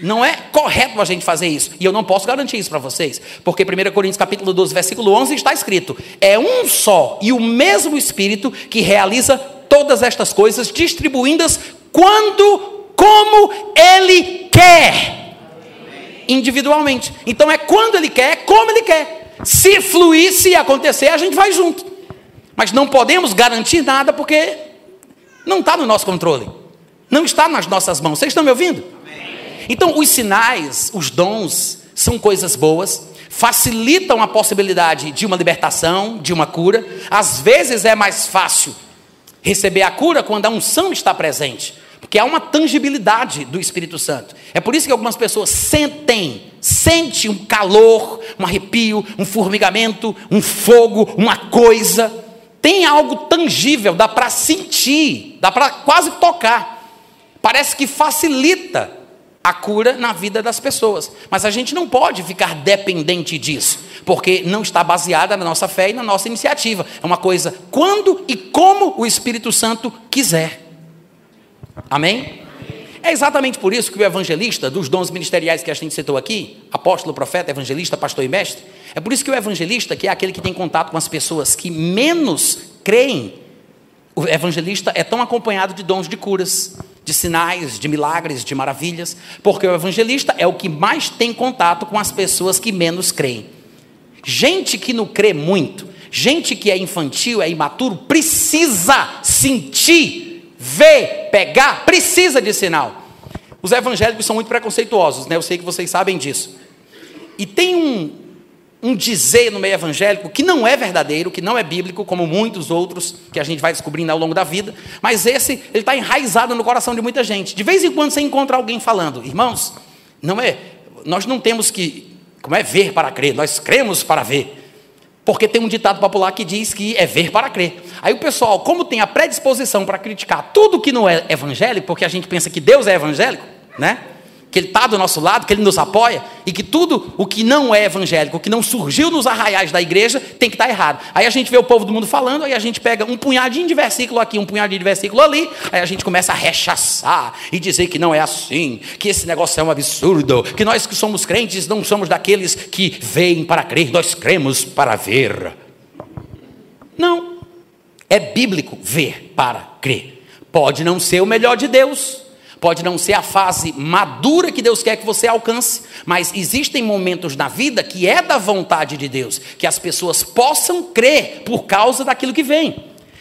não é correto a gente fazer isso. E eu não posso garantir isso para vocês. Porque 1 Coríntios capítulo 12, versículo 11 está escrito: É um só e o mesmo Espírito que realiza todas estas coisas, distribuindo-as quando, como Ele quer. Individualmente. Então é quando Ele quer, como Ele quer. Se fluir, se acontecer, a gente vai junto. Mas não podemos garantir nada porque não está no nosso controle. Não está nas nossas mãos. Vocês estão me ouvindo? Então, os sinais, os dons, são coisas boas, facilitam a possibilidade de uma libertação, de uma cura. Às vezes é mais fácil receber a cura quando a unção está presente, porque há uma tangibilidade do Espírito Santo. É por isso que algumas pessoas sentem, sente um calor, um arrepio, um formigamento, um fogo, uma coisa. Tem algo tangível, dá para sentir, dá para quase tocar. Parece que facilita a cura na vida das pessoas. Mas a gente não pode ficar dependente disso, porque não está baseada na nossa fé e na nossa iniciativa. É uma coisa quando e como o Espírito Santo quiser. Amém? É exatamente por isso que o evangelista, dos dons ministeriais que a gente citou aqui, apóstolo, profeta, evangelista, pastor e mestre, é por isso que o evangelista, que é aquele que tem contato com as pessoas que menos creem, o evangelista é tão acompanhado de dons de curas, de sinais, de milagres, de maravilhas, porque o evangelista é o que mais tem contato com as pessoas que menos creem. Gente que não crê muito, gente que é infantil, é imaturo, precisa sentir ver, pegar, precisa de sinal. Os evangélicos são muito preconceituosos, né? Eu sei que vocês sabem disso. E tem um, um dizer no meio evangélico que não é verdadeiro, que não é bíblico, como muitos outros que a gente vai descobrindo ao longo da vida, mas esse ele está enraizado no coração de muita gente. De vez em quando você encontra alguém falando, irmãos, não é, nós não temos que, como é ver para crer, nós cremos para ver. Porque tem um ditado popular que diz que é ver para crer. Aí o pessoal, como tem a predisposição para criticar tudo que não é evangélico, porque a gente pensa que Deus é evangélico, né? Que Ele está do nosso lado, que Ele nos apoia, e que tudo o que não é evangélico, o que não surgiu nos arraiais da igreja, tem que estar tá errado. Aí a gente vê o povo do mundo falando, aí a gente pega um punhadinho de versículo aqui, um punhadinho de versículo ali, aí a gente começa a rechaçar e dizer que não é assim, que esse negócio é um absurdo, que nós que somos crentes não somos daqueles que veem para crer, nós cremos para ver. Não. É bíblico ver para crer. Pode não ser o melhor de Deus, Pode não ser a fase madura que Deus quer que você alcance, mas existem momentos na vida que é da vontade de Deus, que as pessoas possam crer por causa daquilo que vem.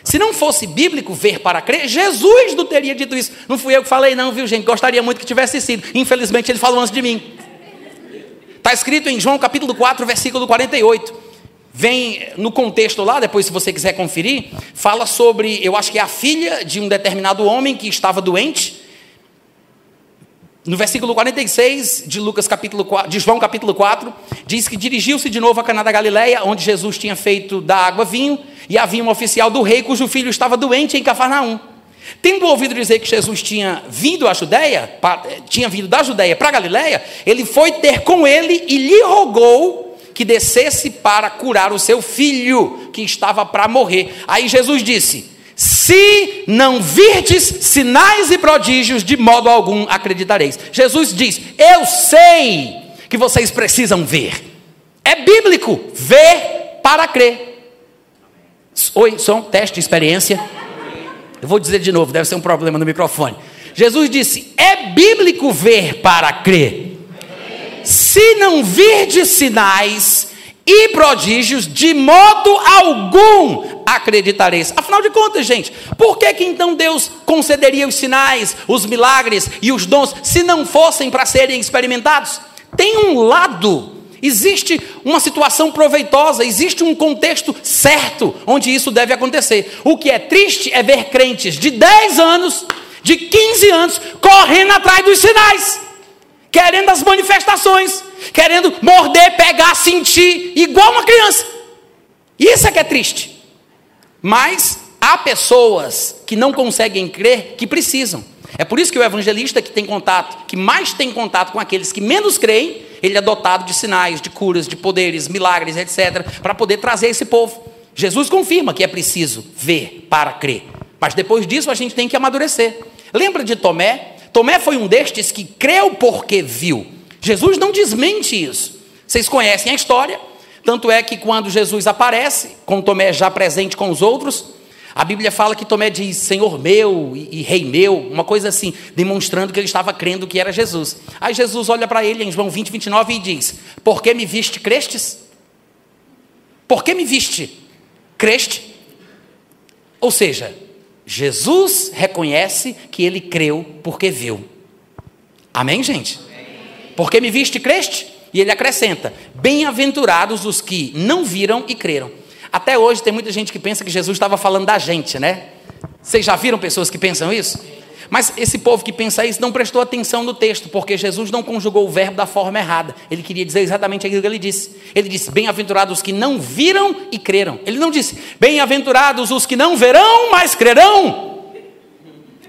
Se não fosse bíblico ver para crer, Jesus não teria dito isso. Não fui eu que falei, não, viu, gente? Gostaria muito que tivesse sido. Infelizmente, ele falou antes de mim. Está escrito em João capítulo 4, versículo 48. Vem no contexto lá, depois, se você quiser conferir, fala sobre, eu acho que é a filha de um determinado homem que estava doente no versículo 46 de Lucas capítulo 4, de João capítulo 4, diz que dirigiu-se de novo a Caná da Galileia, onde Jesus tinha feito da água vinho, e havia um oficial do rei cujo filho estava doente em Cafarnaum. Tendo ouvido dizer que Jesus tinha vindo à Judéia, tinha vindo da Judéia para a Galileia, ele foi ter com ele e lhe rogou que descesse para curar o seu filho, que estava para morrer. Aí Jesus disse: se não virdes sinais e prodígios, de modo algum acreditareis. Jesus diz: Eu sei que vocês precisam ver. É bíblico ver para crer. Oi, som, teste, experiência. Eu vou dizer de novo, deve ser um problema no microfone. Jesus disse: É bíblico ver para crer. Se não virdes sinais e prodígios, de modo algum acreditareis. Afinal de contas, gente, por que, que então Deus concederia os sinais, os milagres e os dons, se não fossem para serem experimentados? Tem um lado, existe uma situação proveitosa, existe um contexto certo onde isso deve acontecer. O que é triste é ver crentes de 10 anos, de 15 anos, correndo atrás dos sinais, querendo as manifestações querendo morder, pegar, sentir, igual uma criança. Isso é que é triste. Mas há pessoas que não conseguem crer que precisam. É por isso que o evangelista que tem contato, que mais tem contato com aqueles que menos creem, ele é dotado de sinais, de curas, de poderes, milagres, etc., para poder trazer esse povo. Jesus confirma que é preciso ver para crer. Mas depois disso a gente tem que amadurecer. Lembra de Tomé? Tomé foi um destes que creu porque viu. Jesus não desmente isso. Vocês conhecem a história. Tanto é que quando Jesus aparece, com Tomé já presente com os outros, a Bíblia fala que Tomé diz Senhor meu e, e Rei meu, uma coisa assim, demonstrando que ele estava crendo que era Jesus. Aí Jesus olha para ele em João 20, 29 e diz: Por que me viste, crestes? Por que me viste, creste? Ou seja, Jesus reconhece que ele creu porque viu. Amém, gente? Porque me viste e creste? E ele acrescenta: Bem-aventurados os que não viram e creram. Até hoje tem muita gente que pensa que Jesus estava falando da gente, né? Vocês já viram pessoas que pensam isso? Mas esse povo que pensa isso não prestou atenção no texto, porque Jesus não conjugou o verbo da forma errada. Ele queria dizer exatamente aquilo que ele disse. Ele disse: Bem-aventurados os que não viram e creram. Ele não disse: Bem-aventurados os que não verão, mas crerão.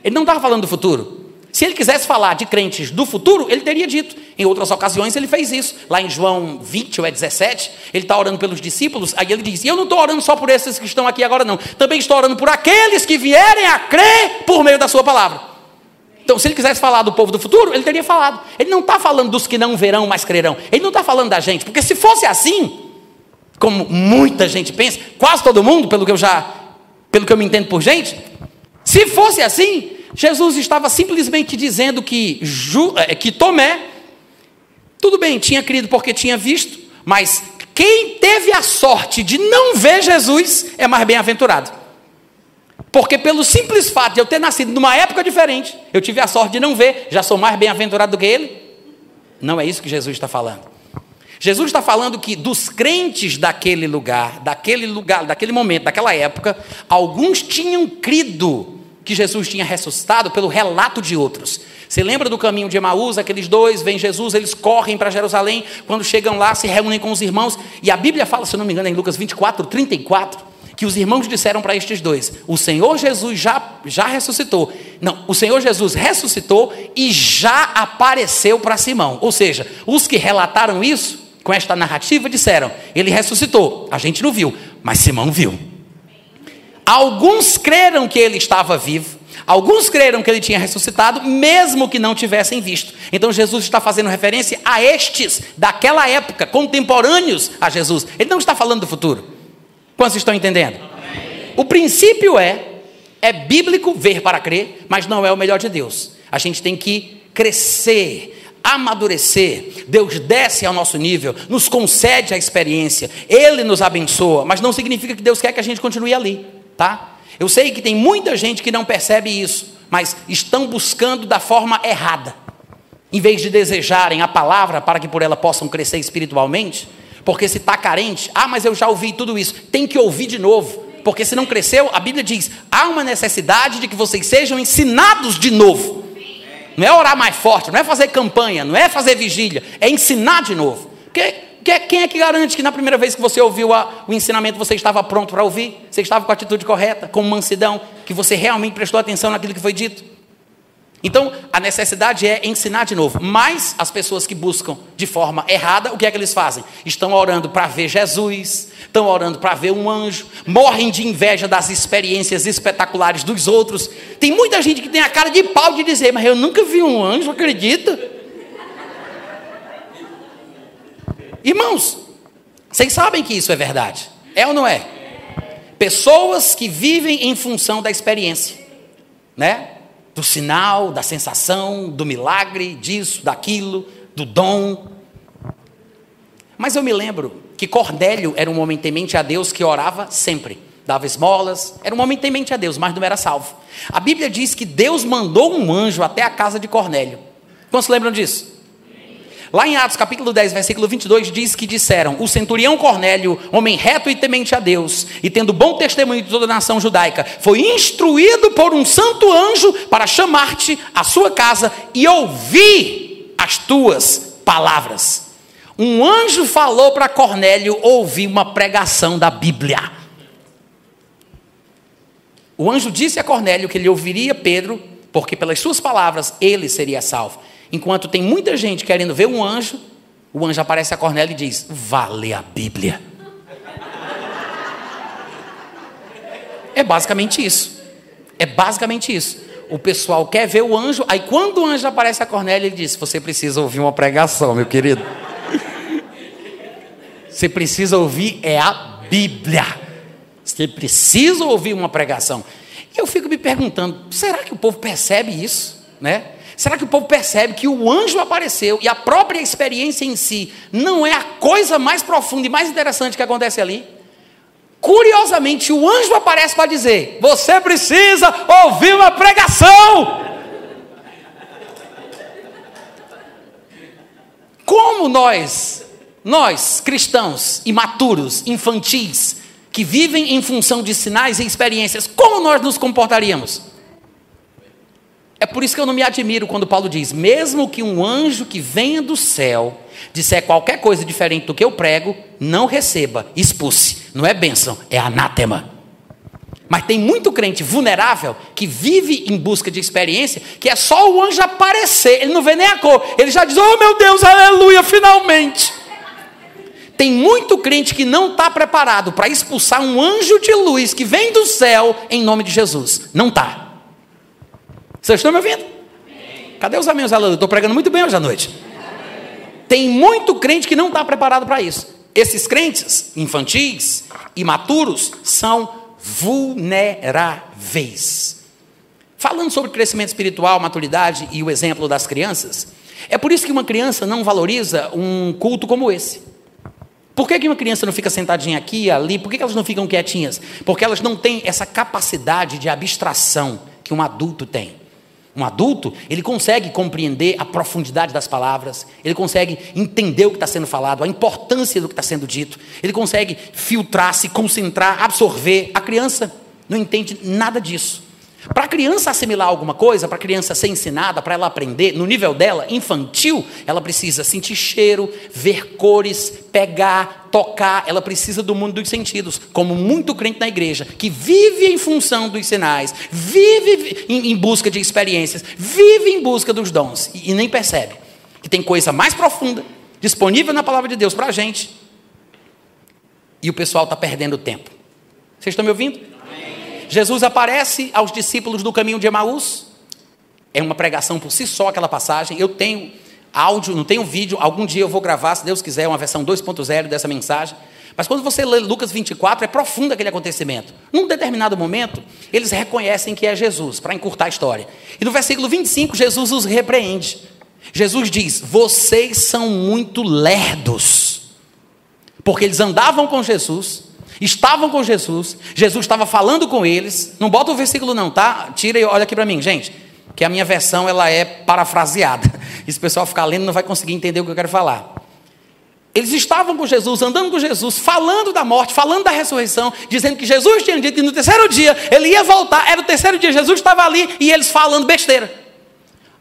Ele não estava falando do futuro. Se ele quisesse falar de crentes do futuro, ele teria dito. Em outras ocasiões ele fez isso. Lá em João 20 ou é 17, ele está orando pelos discípulos, aí ele diz: Eu não estou orando só por esses que estão aqui agora, não. Também estou orando por aqueles que vierem a crer por meio da sua palavra. Então, se ele quisesse falar do povo do futuro, ele teria falado. Ele não está falando dos que não verão, mas crerão. Ele não está falando da gente, porque se fosse assim, como muita gente pensa, quase todo mundo, pelo que eu já, pelo que eu me entendo por gente, se fosse assim, Jesus estava simplesmente dizendo que, Ju, é, que Tomé, tudo bem, tinha crido porque tinha visto, mas quem teve a sorte de não ver Jesus é mais bem-aventurado. Porque pelo simples fato de eu ter nascido numa época diferente, eu tive a sorte de não ver, já sou mais bem-aventurado do que ele? Não é isso que Jesus está falando. Jesus está falando que dos crentes daquele lugar, daquele lugar, daquele momento, daquela época, alguns tinham crido que Jesus tinha ressuscitado pelo relato de outros. Você lembra do caminho de Emaús? Aqueles dois vêm Jesus, eles correm para Jerusalém. Quando chegam lá, se reúnem com os irmãos. E a Bíblia fala, se não me engano, em Lucas 24, 34, que os irmãos disseram para estes dois: O Senhor Jesus já, já ressuscitou. Não, o Senhor Jesus ressuscitou e já apareceu para Simão. Ou seja, os que relataram isso, com esta narrativa, disseram: Ele ressuscitou. A gente não viu, mas Simão viu. Alguns creram que ele estava vivo, alguns creram que ele tinha ressuscitado, mesmo que não tivessem visto. Então Jesus está fazendo referência a estes daquela época, contemporâneos a Jesus. Ele não está falando do futuro. Quantos estão entendendo? O princípio é é bíblico ver para crer, mas não é o melhor de Deus. A gente tem que crescer, amadurecer. Deus desce ao nosso nível, nos concede a experiência, Ele nos abençoa, mas não significa que Deus quer que a gente continue ali tá? Eu sei que tem muita gente que não percebe isso, mas estão buscando da forma errada. Em vez de desejarem a palavra para que por ela possam crescer espiritualmente, porque se está carente, ah, mas eu já ouvi tudo isso, tem que ouvir de novo, porque se não cresceu, a Bíblia diz: há uma necessidade de que vocês sejam ensinados de novo. Não é orar mais forte, não é fazer campanha, não é fazer vigília, é ensinar de novo. Porque quem é que garante que na primeira vez que você ouviu a, o ensinamento você estava pronto para ouvir? Você estava com a atitude correta, com mansidão, que você realmente prestou atenção naquilo que foi dito? Então, a necessidade é ensinar de novo. Mas as pessoas que buscam de forma errada, o que é que eles fazem? Estão orando para ver Jesus, estão orando para ver um anjo, morrem de inveja das experiências espetaculares dos outros. Tem muita gente que tem a cara de pau de dizer, mas eu nunca vi um anjo, acredita? Irmãos, vocês sabem que isso é verdade. É ou não é? Pessoas que vivem em função da experiência, né? Do sinal, da sensação, do milagre, disso, daquilo, do dom. Mas eu me lembro que Cornélio era um homem temente a Deus que orava sempre, dava esmolas, era um homem temente a Deus, mas não era salvo. A Bíblia diz que Deus mandou um anjo até a casa de Cornélio. Quantos lembram disso? Lá em Atos capítulo 10, versículo 22, diz que disseram: O centurião Cornélio, homem reto e temente a Deus, e tendo bom testemunho de toda a nação judaica, foi instruído por um santo anjo para chamar-te à sua casa e ouvir as tuas palavras. Um anjo falou para Cornélio ouvir uma pregação da Bíblia. O anjo disse a Cornélio que ele ouviria Pedro, porque pelas suas palavras ele seria salvo. Enquanto tem muita gente querendo ver um anjo, o anjo aparece a Cornélio e diz: Vale a Bíblia. É basicamente isso. É basicamente isso. O pessoal quer ver o anjo, aí quando o anjo aparece a Cornélio, ele diz: Você precisa ouvir uma pregação, meu querido. Você precisa ouvir é a Bíblia. Você precisa ouvir uma pregação. E eu fico me perguntando: será que o povo percebe isso? Né? Será que o povo percebe que o anjo apareceu e a própria experiência em si não é a coisa mais profunda e mais interessante que acontece ali? Curiosamente, o anjo aparece para dizer: Você precisa ouvir uma pregação. Como nós, nós cristãos imaturos, infantis, que vivem em função de sinais e experiências, como nós nos comportaríamos? É por isso que eu não me admiro quando Paulo diz: mesmo que um anjo que venha do céu disser qualquer coisa diferente do que eu prego, não receba, expulse. Não é bênção, é anátema. Mas tem muito crente vulnerável que vive em busca de experiência, que é só o anjo aparecer, ele não vê nem a cor, ele já diz: Oh meu Deus, aleluia, finalmente. Tem muito crente que não está preparado para expulsar um anjo de luz que vem do céu em nome de Jesus. Não está. Vocês estão me ouvindo? Cadê os amigos? Aleluia? Estou pregando muito bem hoje à noite. Tem muito crente que não está preparado para isso. Esses crentes infantis, imaturos, são vulneráveis. Falando sobre crescimento espiritual, maturidade e o exemplo das crianças, é por isso que uma criança não valoriza um culto como esse. Por que, que uma criança não fica sentadinha aqui ali? Por que elas não ficam quietinhas? Porque elas não têm essa capacidade de abstração que um adulto tem. Um adulto, ele consegue compreender a profundidade das palavras, ele consegue entender o que está sendo falado, a importância do que está sendo dito, ele consegue filtrar, se concentrar, absorver. A criança não entende nada disso. Para a criança assimilar alguma coisa, para a criança ser ensinada, para ela aprender, no nível dela, infantil, ela precisa sentir cheiro, ver cores, pegar, tocar, ela precisa do mundo dos sentidos, como muito crente na igreja, que vive em função dos sinais, vive em, busca de experiências, vive em busca dos dons, e, nem percebe que tem coisa mais profunda disponível na palavra de Deus para a gente, e o pessoal está perdendo tempo. Vocês estão me ouvindo? Jesus aparece aos discípulos do caminho de Emaús. É uma pregação por si só aquela passagem. Eu tenho áudio, não tenho vídeo. Algum dia eu vou gravar, se Deus quiser, uma versão 2.0 dessa mensagem. Mas quando você lê Lucas 24, é profundo aquele acontecimento. Num determinado momento, eles reconhecem que é Jesus, para encurtar a história. E no versículo 25, Jesus os repreende. Jesus diz: Vocês são muito lerdos. Porque eles andavam com Jesus, Estavam com Jesus, Jesus estava falando com eles. Não bota o versículo não, tá? Tira e olha aqui para mim, gente, que a minha versão ela é parafraseada. E se o pessoal ficar lendo não vai conseguir entender o que eu quero falar. Eles estavam com Jesus, andando com Jesus, falando da morte, falando da ressurreição, dizendo que Jesus tinha dito que no terceiro dia ele ia voltar. Era o terceiro dia, Jesus estava ali e eles falando besteira.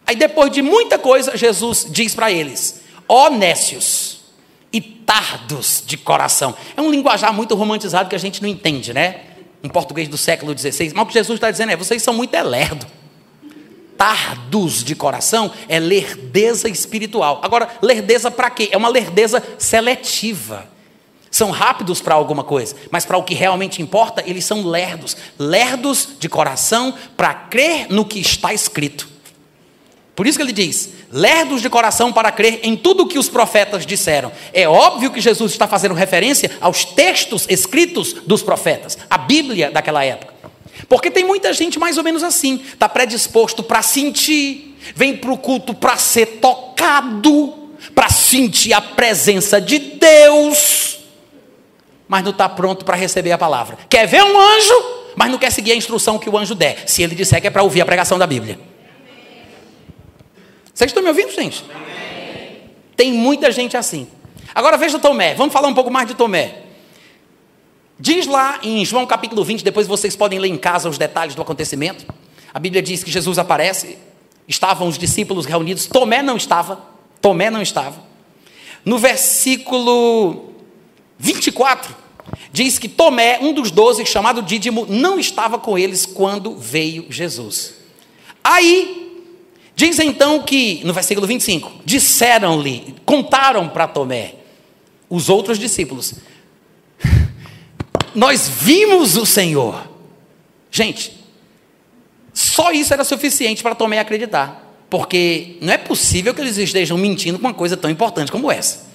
Aí depois de muita coisa, Jesus diz para eles: Ó oh, nécios, e tardos de coração. É um linguajar muito romantizado que a gente não entende, né? Em português do século XVI. Mas o que Jesus está dizendo é: vocês são muito lerdo. Tardos de coração é lerdeza espiritual. Agora, lerdeza para quê? É uma lerdeza seletiva. São rápidos para alguma coisa, mas para o que realmente importa, eles são lerdos. Lerdos de coração para crer no que está escrito. Por isso que ele diz: lerdos de coração para crer em tudo o que os profetas disseram. É óbvio que Jesus está fazendo referência aos textos escritos dos profetas, a Bíblia daquela época. Porque tem muita gente mais ou menos assim, está predisposto para sentir, vem para o culto para ser tocado, para sentir a presença de Deus, mas não está pronto para receber a palavra. Quer ver um anjo, mas não quer seguir a instrução que o anjo der, se ele disser que é para ouvir a pregação da Bíblia. Vocês estão me ouvindo, gente? Amém. Tem muita gente assim. Agora veja Tomé, vamos falar um pouco mais de Tomé. Diz lá em João capítulo 20, depois vocês podem ler em casa os detalhes do acontecimento. A Bíblia diz que Jesus aparece, estavam os discípulos reunidos, Tomé não estava, Tomé não estava. No versículo 24, diz que Tomé, um dos doze, chamado Dídimo, não estava com eles quando veio Jesus. Aí Diz então que, no versículo 25, disseram-lhe, contaram para Tomé, os outros discípulos, nós vimos o Senhor. Gente, só isso era suficiente para Tomé acreditar, porque não é possível que eles estejam mentindo com uma coisa tão importante como essa.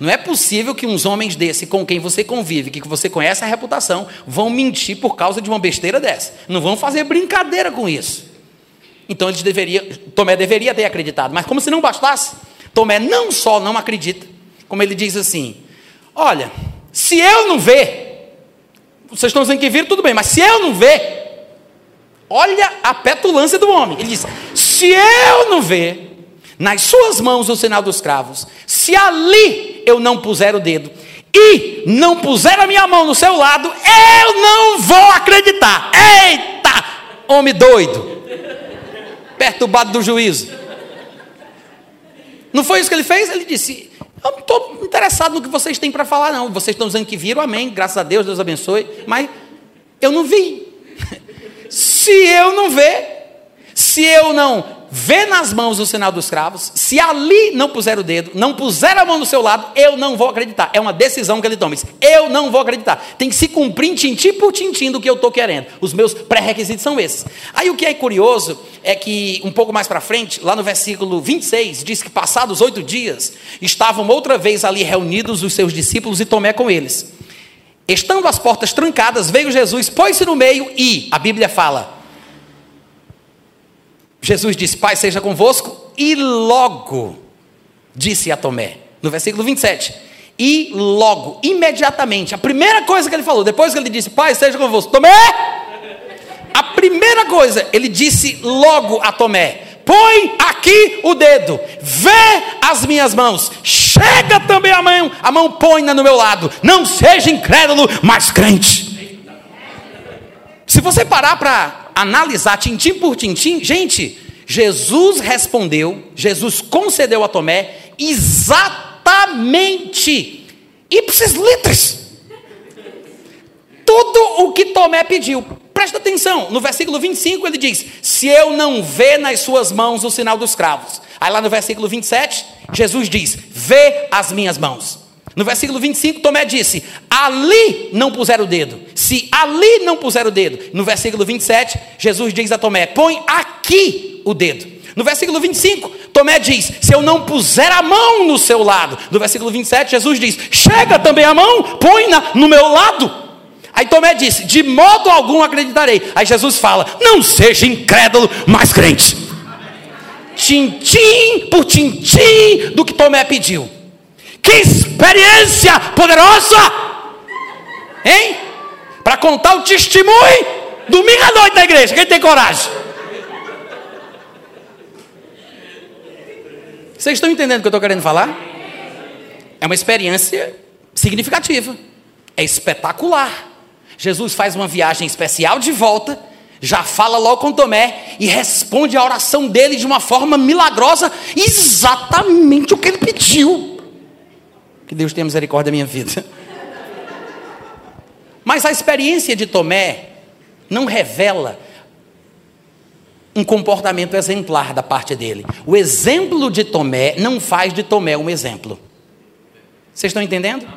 Não é possível que uns homens desse, com quem você convive, que você conhece a reputação, vão mentir por causa de uma besteira dessa. Não vão fazer brincadeira com isso. Então eles deveriam, Tomé deveria ter acreditado, mas como se não bastasse, Tomé não só não acredita, como ele diz assim: Olha, se eu não ver, vocês estão dizendo que viram, tudo bem, mas se eu não ver, olha a petulância do homem. Ele diz: Se eu não ver nas suas mãos o sinal dos cravos, se ali eu não puser o dedo e não puser a minha mão no seu lado, eu não vou acreditar. Eita, homem doido perturbado do juízo. Não foi isso que ele fez? Ele disse: Eu não estou interessado no que vocês têm para falar, não. Vocês estão dizendo que viram, amém, graças a Deus, Deus abençoe, mas eu não vi. Se eu não ver, se eu não ver nas mãos o sinal dos cravos, se ali não puser o dedo, não puser a mão no seu lado, eu não vou acreditar. É uma decisão que ele toma. Eu não vou acreditar. Tem que se cumprir tintim por tintim do que eu estou querendo. Os meus pré-requisitos são esses. Aí o que é curioso é que, um pouco mais para frente, lá no versículo 26, diz que passados oito dias, estavam outra vez ali reunidos os seus discípulos e Tomé com eles. Estando as portas trancadas, veio Jesus, pôs-se no meio e, a Bíblia fala, Jesus disse: Pai, seja convosco, e logo disse a Tomé, no versículo 27. E logo, imediatamente, a primeira coisa que ele falou, depois que ele disse: Pai, seja convosco, Tomé, a primeira coisa, ele disse logo a Tomé: Põe aqui o dedo, vê as minhas mãos, chega também a mão, a mão põe-na no meu lado, não seja incrédulo, mas crente. Se você parar para analisar tintim por tintim, gente, Jesus respondeu, Jesus concedeu a Tomé exatamente, ipsis litris, tudo o que Tomé pediu. Presta atenção, no versículo 25 ele diz: Se eu não ver nas suas mãos o sinal dos cravos. Aí lá no versículo 27, Jesus diz: Vê as minhas mãos. No versículo 25, Tomé disse: Ali não puseram o dedo. Se ali não puseram o dedo. No versículo 27, Jesus diz a Tomé: Põe aqui o dedo. No versículo 25, Tomé diz: Se eu não puser a mão no seu lado. No versículo 27, Jesus diz: Chega também a mão, põe-na no meu lado. Aí Tomé disse: De modo algum acreditarei. Aí Jesus fala: Não seja incrédulo, mas crente. Tintim por tintim do que Tomé pediu. Que experiência poderosa! Hein? Para contar o testemunho domingo à noite na igreja. Quem tem coragem? Vocês estão entendendo o que eu estou querendo falar? É uma experiência significativa. É espetacular. Jesus faz uma viagem especial de volta, já fala logo com Tomé e responde a oração dele de uma forma milagrosa, exatamente o que ele pediu. Que Deus tenha misericórdia da minha vida. Mas a experiência de Tomé não revela um comportamento exemplar da parte dele. O exemplo de Tomé não faz de Tomé um exemplo. Vocês estão entendendo?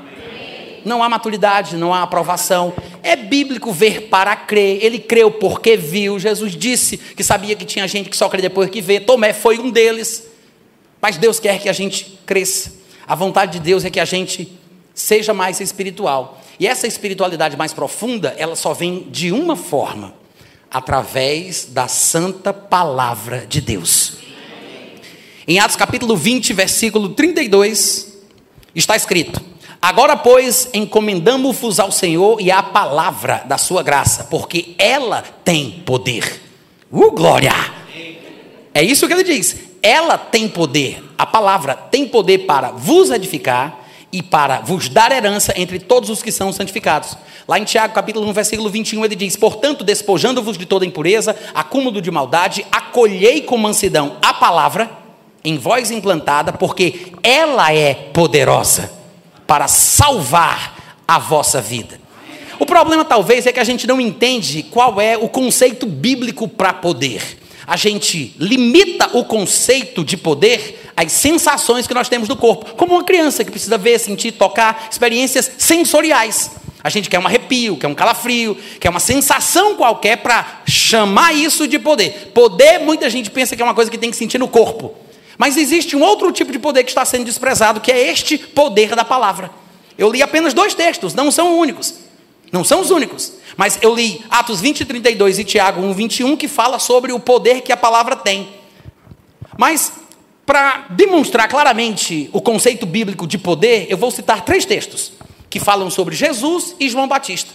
Não há maturidade, não há aprovação. É bíblico ver para crer. Ele creu porque viu. Jesus disse que sabia que tinha gente que só crê depois que vê. Tomé foi um deles. Mas Deus quer que a gente cresça. A vontade de Deus é que a gente seja mais espiritual. E essa espiritualidade mais profunda, ela só vem de uma forma: através da santa palavra de Deus. Em Atos capítulo 20, versículo 32, está escrito: Agora, pois, encomendamos-vos ao Senhor e à palavra da sua graça, porque ela tem poder. Uh, glória! É isso que ele diz. Ela tem poder a palavra tem poder para vos edificar e para vos dar herança entre todos os que são santificados. Lá em Tiago, capítulo 1, versículo 21, ele diz: Portanto, despojando-vos de toda impureza, acúmulo de maldade, acolhei com mansidão a palavra em vós implantada, porque ela é poderosa para salvar a vossa vida. O problema talvez é que a gente não entende qual é o conceito bíblico para poder. A gente limita o conceito de poder as sensações que nós temos do corpo, como uma criança que precisa ver, sentir, tocar, experiências sensoriais. A gente quer um arrepio, quer um calafrio, quer uma sensação qualquer para chamar isso de poder. Poder, muita gente pensa que é uma coisa que tem que sentir no corpo. Mas existe um outro tipo de poder que está sendo desprezado, que é este poder da palavra. Eu li apenas dois textos, não são únicos. Não são os únicos. Mas eu li Atos 20, 32 e Tiago 1, 21, que fala sobre o poder que a palavra tem. Mas para demonstrar claramente o conceito bíblico de poder, eu vou citar três textos que falam sobre Jesus e João Batista.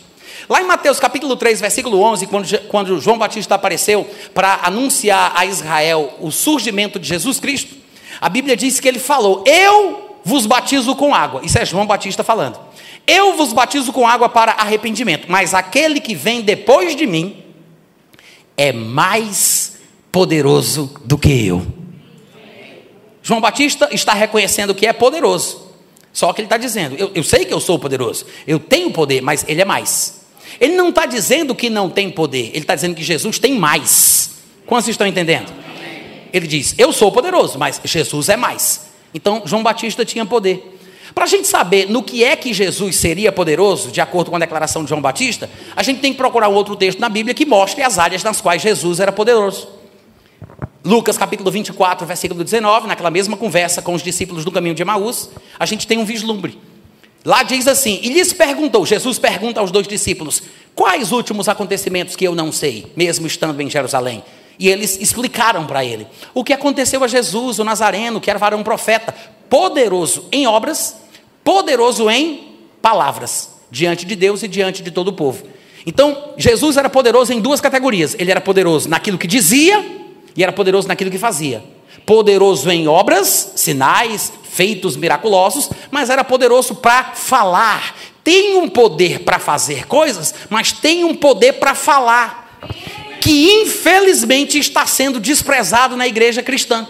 Lá em Mateus capítulo 3, versículo 11, quando, quando João Batista apareceu para anunciar a Israel o surgimento de Jesus Cristo, a Bíblia diz que ele falou: Eu vos batizo com água. Isso é João Batista falando. Eu vos batizo com água para arrependimento, mas aquele que vem depois de mim é mais poderoso do que eu João Batista está reconhecendo que é poderoso. Só que ele está dizendo: eu, eu sei que eu sou poderoso, eu tenho poder, mas ele é mais. Ele não está dizendo que não tem poder, ele está dizendo que Jesus tem mais. Quantos estão entendendo? Ele diz: Eu sou poderoso, mas Jesus é mais. Então, João Batista tinha poder. Para a gente saber no que é que Jesus seria poderoso, de acordo com a declaração de João Batista, a gente tem que procurar um outro texto na Bíblia que mostre as áreas nas quais Jesus era poderoso. Lucas capítulo 24, versículo 19, naquela mesma conversa com os discípulos do caminho de Emaús, a gente tem um vislumbre. Lá diz assim: E lhes perguntou, Jesus pergunta aos dois discípulos: Quais últimos acontecimentos que eu não sei, mesmo estando em Jerusalém? E eles explicaram para ele o que aconteceu a Jesus, o Nazareno, que era varão profeta, poderoso em obras, poderoso em palavras, diante de Deus e diante de todo o povo. Então, Jesus era poderoso em duas categorias: ele era poderoso naquilo que dizia e era poderoso naquilo que fazia. Poderoso em obras, sinais, feitos miraculosos, mas era poderoso para falar. Tem um poder para fazer coisas, mas tem um poder para falar, que infelizmente está sendo desprezado na igreja cristã.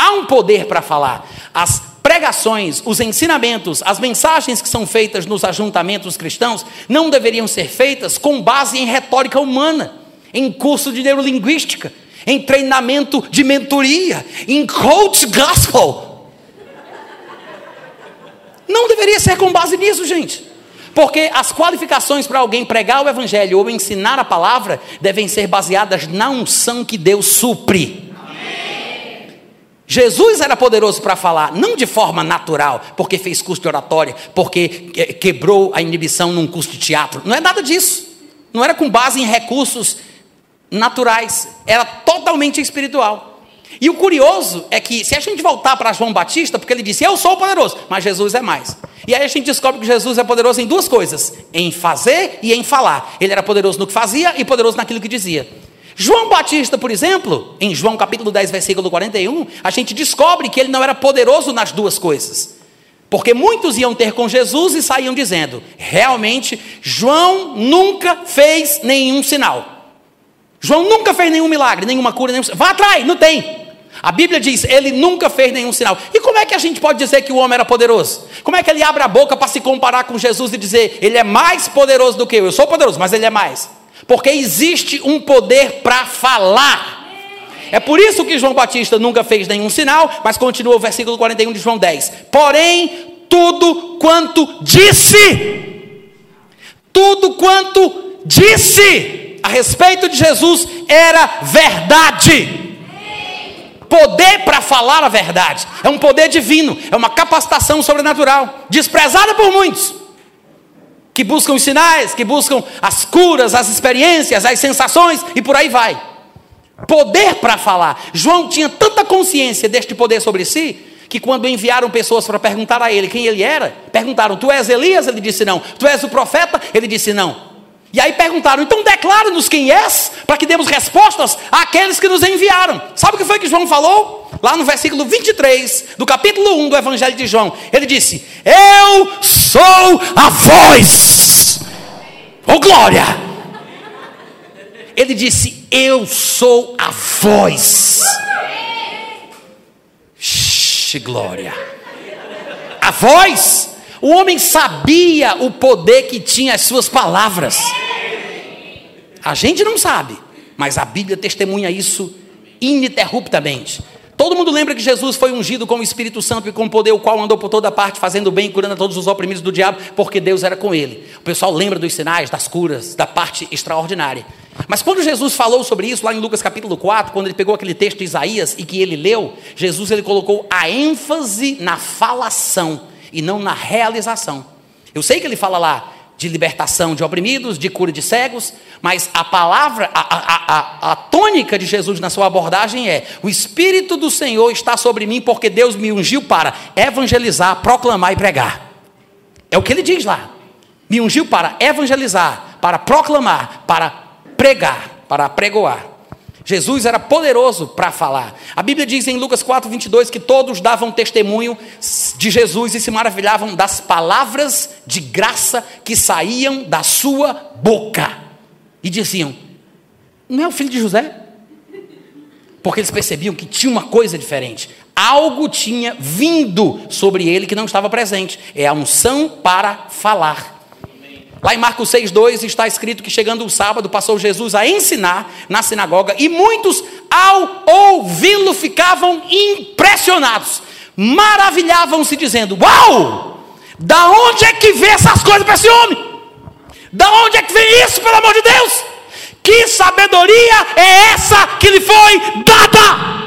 Há um poder para falar. As pregações, os ensinamentos, as mensagens que são feitas nos ajuntamentos cristãos não deveriam ser feitas com base em retórica humana, em curso de neurolinguística, em treinamento de mentoria, em coach gospel. Não deveria ser com base nisso, gente. Porque as qualificações para alguém pregar o evangelho ou ensinar a palavra devem ser baseadas na unção que Deus supre. Jesus era poderoso para falar, não de forma natural, porque fez curso de oratória, porque quebrou a inibição num curso de teatro. Não é nada disso. Não era com base em recursos naturais, era totalmente espiritual. E o curioso é que, se a gente voltar para João Batista, porque ele disse: Eu sou poderoso, mas Jesus é mais. E aí a gente descobre que Jesus é poderoso em duas coisas: em fazer e em falar. Ele era poderoso no que fazia e poderoso naquilo que dizia. João Batista, por exemplo, em João capítulo 10, versículo 41, a gente descobre que ele não era poderoso nas duas coisas. Porque muitos iam ter com Jesus e saíam dizendo: realmente, João nunca fez nenhum sinal. João nunca fez nenhum milagre, nenhuma cura, nenhum. Vá atrás, não tem. A Bíblia diz, ele nunca fez nenhum sinal. E como é que a gente pode dizer que o homem era poderoso? Como é que ele abre a boca para se comparar com Jesus e dizer, ele é mais poderoso do que eu? Eu sou poderoso, mas ele é mais. Porque existe um poder para falar. É por isso que João Batista nunca fez nenhum sinal, mas continua o versículo 41 de João 10. Porém, tudo quanto disse, tudo quanto disse a respeito de Jesus era verdade poder para falar a verdade, é um poder divino, é uma capacitação sobrenatural, desprezada por muitos, que buscam os sinais, que buscam as curas, as experiências, as sensações e por aí vai. Poder para falar. João tinha tanta consciência deste poder sobre si, que quando enviaram pessoas para perguntar a ele quem ele era, perguntaram: Tu és Elias? Ele disse não. Tu és o profeta? Ele disse não. E aí perguntaram: então declara-nos quem és, para que demos respostas àqueles que nos enviaram. Sabe o que foi que João falou? Lá no versículo 23 do capítulo 1 do Evangelho de João. Ele disse: Eu sou a voz. Oh glória! Ele disse: Eu sou a voz. Shhh, glória. A voz o homem sabia o poder que tinha as suas palavras. A gente não sabe, mas a Bíblia testemunha isso ininterruptamente. Todo mundo lembra que Jesus foi ungido com o Espírito Santo e com poder, o qual andou por toda parte, fazendo bem e curando a todos os oprimidos do diabo, porque Deus era com ele. O pessoal lembra dos sinais, das curas, da parte extraordinária. Mas quando Jesus falou sobre isso, lá em Lucas capítulo 4, quando ele pegou aquele texto de Isaías e que ele leu, Jesus ele colocou a ênfase na falação e não na realização. Eu sei que ele fala lá de libertação de oprimidos, de cura de cegos, mas a palavra, a, a, a, a, tônica de Jesus na sua abordagem é: o Espírito do Senhor está sobre mim porque Deus me ungiu para evangelizar, proclamar e pregar. É o que ele diz lá. Me ungiu para evangelizar, para proclamar, para pregar, para pregoar. Jesus era poderoso para falar. A Bíblia diz em Lucas 4, 22 que todos davam testemunho de Jesus e se maravilhavam das palavras de graça que saíam da sua boca. E diziam: Não é o filho de José? Porque eles percebiam que tinha uma coisa diferente. Algo tinha vindo sobre ele que não estava presente. É a unção para falar. Lá em Marcos 6,2 está escrito que chegando o sábado, passou Jesus a ensinar na sinagoga, e muitos, ao ouvi-lo, ficavam impressionados, maravilhavam-se, dizendo: Uau! Da onde é que vem essas coisas para esse homem? Da onde é que vem isso, pelo amor de Deus? Que sabedoria é essa que lhe foi dada?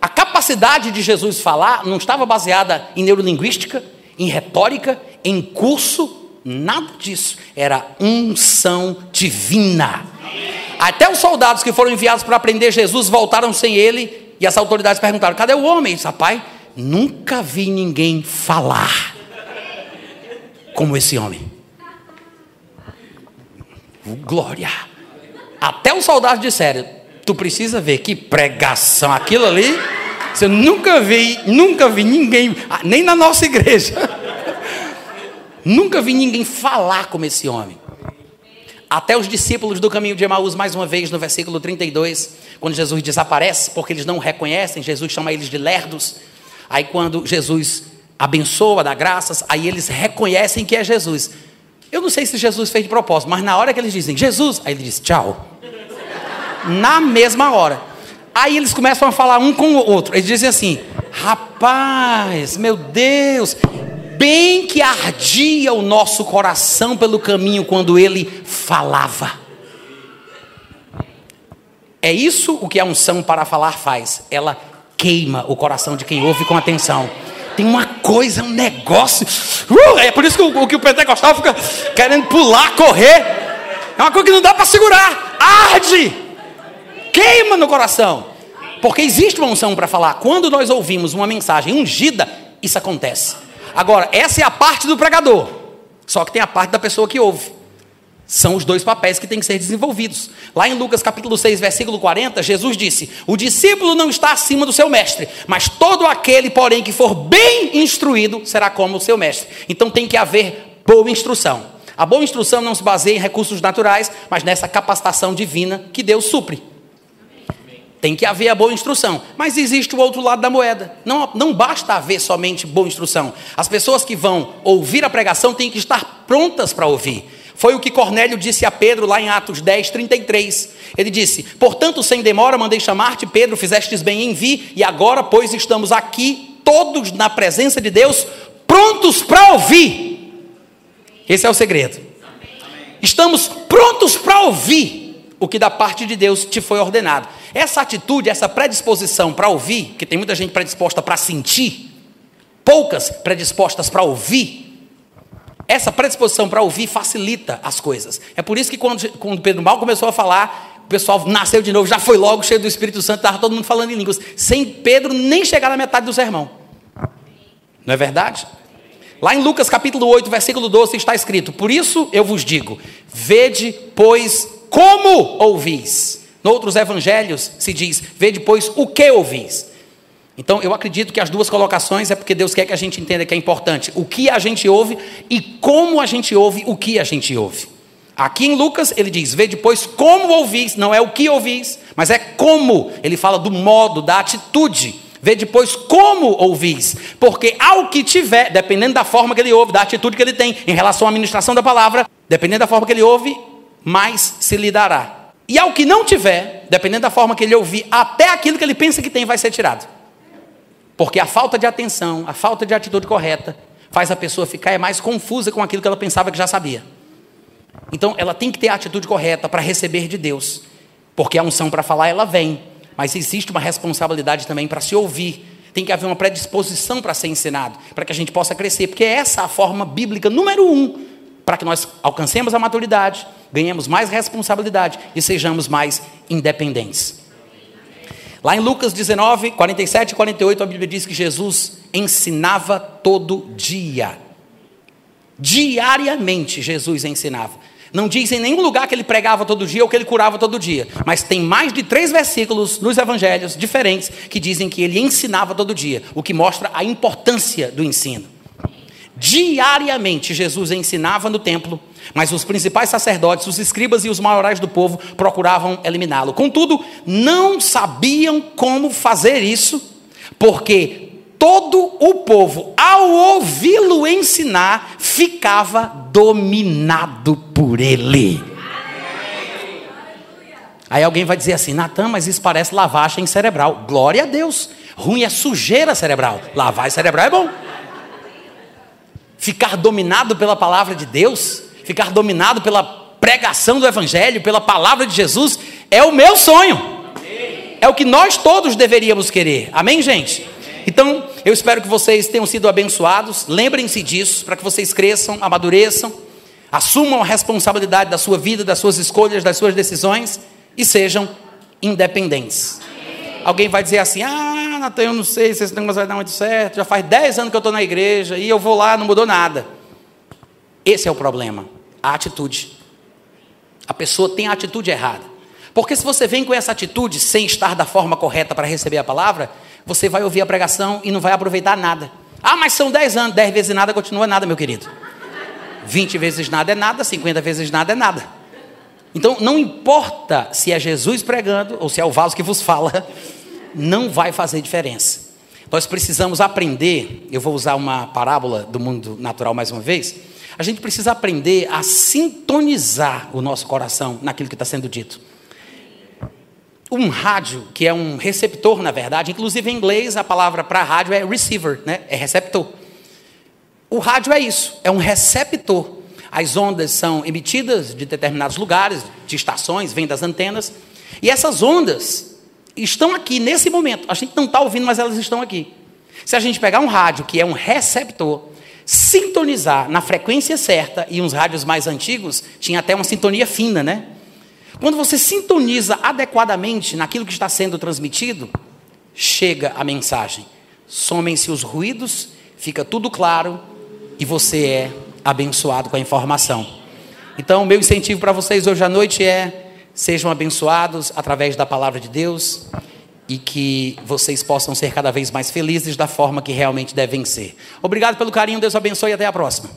A capacidade de Jesus falar não estava baseada em neurolinguística, em retórica, em curso, nada disso. Era unção divina. Até os soldados que foram enviados para prender Jesus voltaram sem ele e as autoridades perguntaram: cadê o homem? Ele rapaz, nunca vi ninguém falar como esse homem. Glória. Até os soldados disseram: Tu precisa ver que pregação, aquilo ali. Você nunca vi, nunca vi ninguém, ah, nem na nossa igreja. nunca vi ninguém falar como esse homem. Até os discípulos do caminho de Emaús, mais uma vez, no versículo 32, quando Jesus desaparece, porque eles não reconhecem, Jesus chama eles de lerdos. Aí, quando Jesus abençoa, dá graças, aí eles reconhecem que é Jesus. Eu não sei se Jesus fez de propósito, mas na hora que eles dizem Jesus, aí ele diz tchau. Na mesma hora. Aí eles começam a falar um com o outro. Eles dizem assim: Rapaz, meu Deus, bem que ardia o nosso coração pelo caminho quando ele falava. É isso o que a unção para falar faz. Ela queima o coração de quem ouve com atenção tem uma coisa, um negócio. Uh, é por isso que o, que o pentecostal fica querendo pular, correr. É uma coisa que não dá para segurar. Arde! Queima no coração. Porque existe uma unção para falar. Quando nós ouvimos uma mensagem ungida, isso acontece. Agora, essa é a parte do pregador. Só que tem a parte da pessoa que ouve. São os dois papéis que têm que ser desenvolvidos. Lá em Lucas capítulo 6, versículo 40, Jesus disse: O discípulo não está acima do seu mestre, mas todo aquele, porém, que for bem instruído, será como o seu mestre. Então tem que haver boa instrução. A boa instrução não se baseia em recursos naturais, mas nessa capacitação divina que Deus supre. Tem que haver a boa instrução. Mas existe o outro lado da moeda. Não, não basta haver somente boa instrução. As pessoas que vão ouvir a pregação têm que estar prontas para ouvir. Foi o que Cornélio disse a Pedro lá em Atos 10, 33. Ele disse: Portanto, sem demora, mandei chamar-te, Pedro, fizestes bem em vir, e agora, pois, estamos aqui, todos na presença de Deus, prontos para ouvir. Esse é o segredo. Estamos prontos para ouvir o que da parte de Deus te foi ordenado. Essa atitude, essa predisposição para ouvir, que tem muita gente predisposta para sentir, poucas predispostas para ouvir, essa predisposição para ouvir facilita as coisas. É por isso que quando, quando Pedro mal começou a falar, o pessoal nasceu de novo, já foi logo cheio do Espírito Santo, estava todo mundo falando em línguas, sem Pedro nem chegar na metade do sermão. Não é verdade? Lá em Lucas capítulo 8, versículo 12 está escrito: Por isso eu vos digo, vede, pois, como ouvis. Noutros evangelhos se diz, vede, pois, o que ouvis. Então, eu acredito que as duas colocações é porque Deus quer que a gente entenda que é importante o que a gente ouve e como a gente ouve o que a gente ouve. Aqui em Lucas, ele diz: Vê depois como ouvis, não é o que ouvis, mas é como. Ele fala do modo, da atitude. Vê depois como ouvis, porque ao que tiver, dependendo da forma que ele ouve, da atitude que ele tem em relação à administração da palavra, dependendo da forma que ele ouve, mais se lhe dará. E ao que não tiver, dependendo da forma que ele ouvir, até aquilo que ele pensa que tem vai ser tirado. Porque a falta de atenção, a falta de atitude correta, faz a pessoa ficar mais confusa com aquilo que ela pensava que já sabia. Então, ela tem que ter a atitude correta para receber de Deus. Porque a unção para falar, ela vem. Mas existe uma responsabilidade também para se ouvir. Tem que haver uma predisposição para ser ensinado, para que a gente possa crescer. Porque essa é a forma bíblica número um para que nós alcancemos a maturidade, ganhemos mais responsabilidade e sejamos mais independentes. Lá em Lucas 19, 47 e 48, a Bíblia diz que Jesus ensinava todo dia. Diariamente Jesus ensinava. Não diz em nenhum lugar que ele pregava todo dia ou que ele curava todo dia, mas tem mais de três versículos nos evangelhos diferentes que dizem que ele ensinava todo dia, o que mostra a importância do ensino. Diariamente Jesus ensinava no templo, mas os principais sacerdotes, os escribas e os maiorais do povo procuravam eliminá-lo. Contudo, não sabiam como fazer isso, porque todo o povo, ao ouvi-lo ensinar, ficava dominado por ele. Aí alguém vai dizer assim, Natan, mas isso parece lavagem cerebral. Glória a Deus. Ruim é sujeira cerebral. Lavagem cerebral é bom. Ficar dominado pela palavra de Deus, ficar dominado pela pregação do Evangelho, pela palavra de Jesus, é o meu sonho. É o que nós todos deveríamos querer. Amém, gente? Então, eu espero que vocês tenham sido abençoados. Lembrem-se disso, para que vocês cresçam, amadureçam, assumam a responsabilidade da sua vida, das suas escolhas, das suas decisões e sejam independentes. Alguém vai dizer assim: Ah, Natan, eu não sei se esse negócio vai dar muito certo. Já faz 10 anos que eu estou na igreja e eu vou lá, não mudou nada. Esse é o problema, a atitude. A pessoa tem a atitude errada. Porque se você vem com essa atitude sem estar da forma correta para receber a palavra, você vai ouvir a pregação e não vai aproveitar nada. Ah, mas são 10 anos, 10 vezes nada continua nada, meu querido. 20 vezes nada é nada, 50 vezes nada é nada. Então, não importa se é Jesus pregando ou se é o vaso que vos fala, não vai fazer diferença. Nós precisamos aprender, eu vou usar uma parábola do mundo natural mais uma vez. A gente precisa aprender a sintonizar o nosso coração naquilo que está sendo dito. Um rádio, que é um receptor, na verdade, inclusive em inglês a palavra para rádio é receiver, né? é receptor. O rádio é isso, é um receptor. As ondas são emitidas de determinados lugares, de estações, vêm das antenas. E essas ondas estão aqui nesse momento. A gente não está ouvindo, mas elas estão aqui. Se a gente pegar um rádio, que é um receptor, sintonizar na frequência certa, e uns rádios mais antigos tinha até uma sintonia fina, né? Quando você sintoniza adequadamente naquilo que está sendo transmitido, chega a mensagem. Somem-se os ruídos, fica tudo claro e você é abençoado com a informação. Então, meu incentivo para vocês hoje à noite é: sejam abençoados através da palavra de Deus e que vocês possam ser cada vez mais felizes da forma que realmente devem ser. Obrigado pelo carinho, Deus abençoe e até a próxima.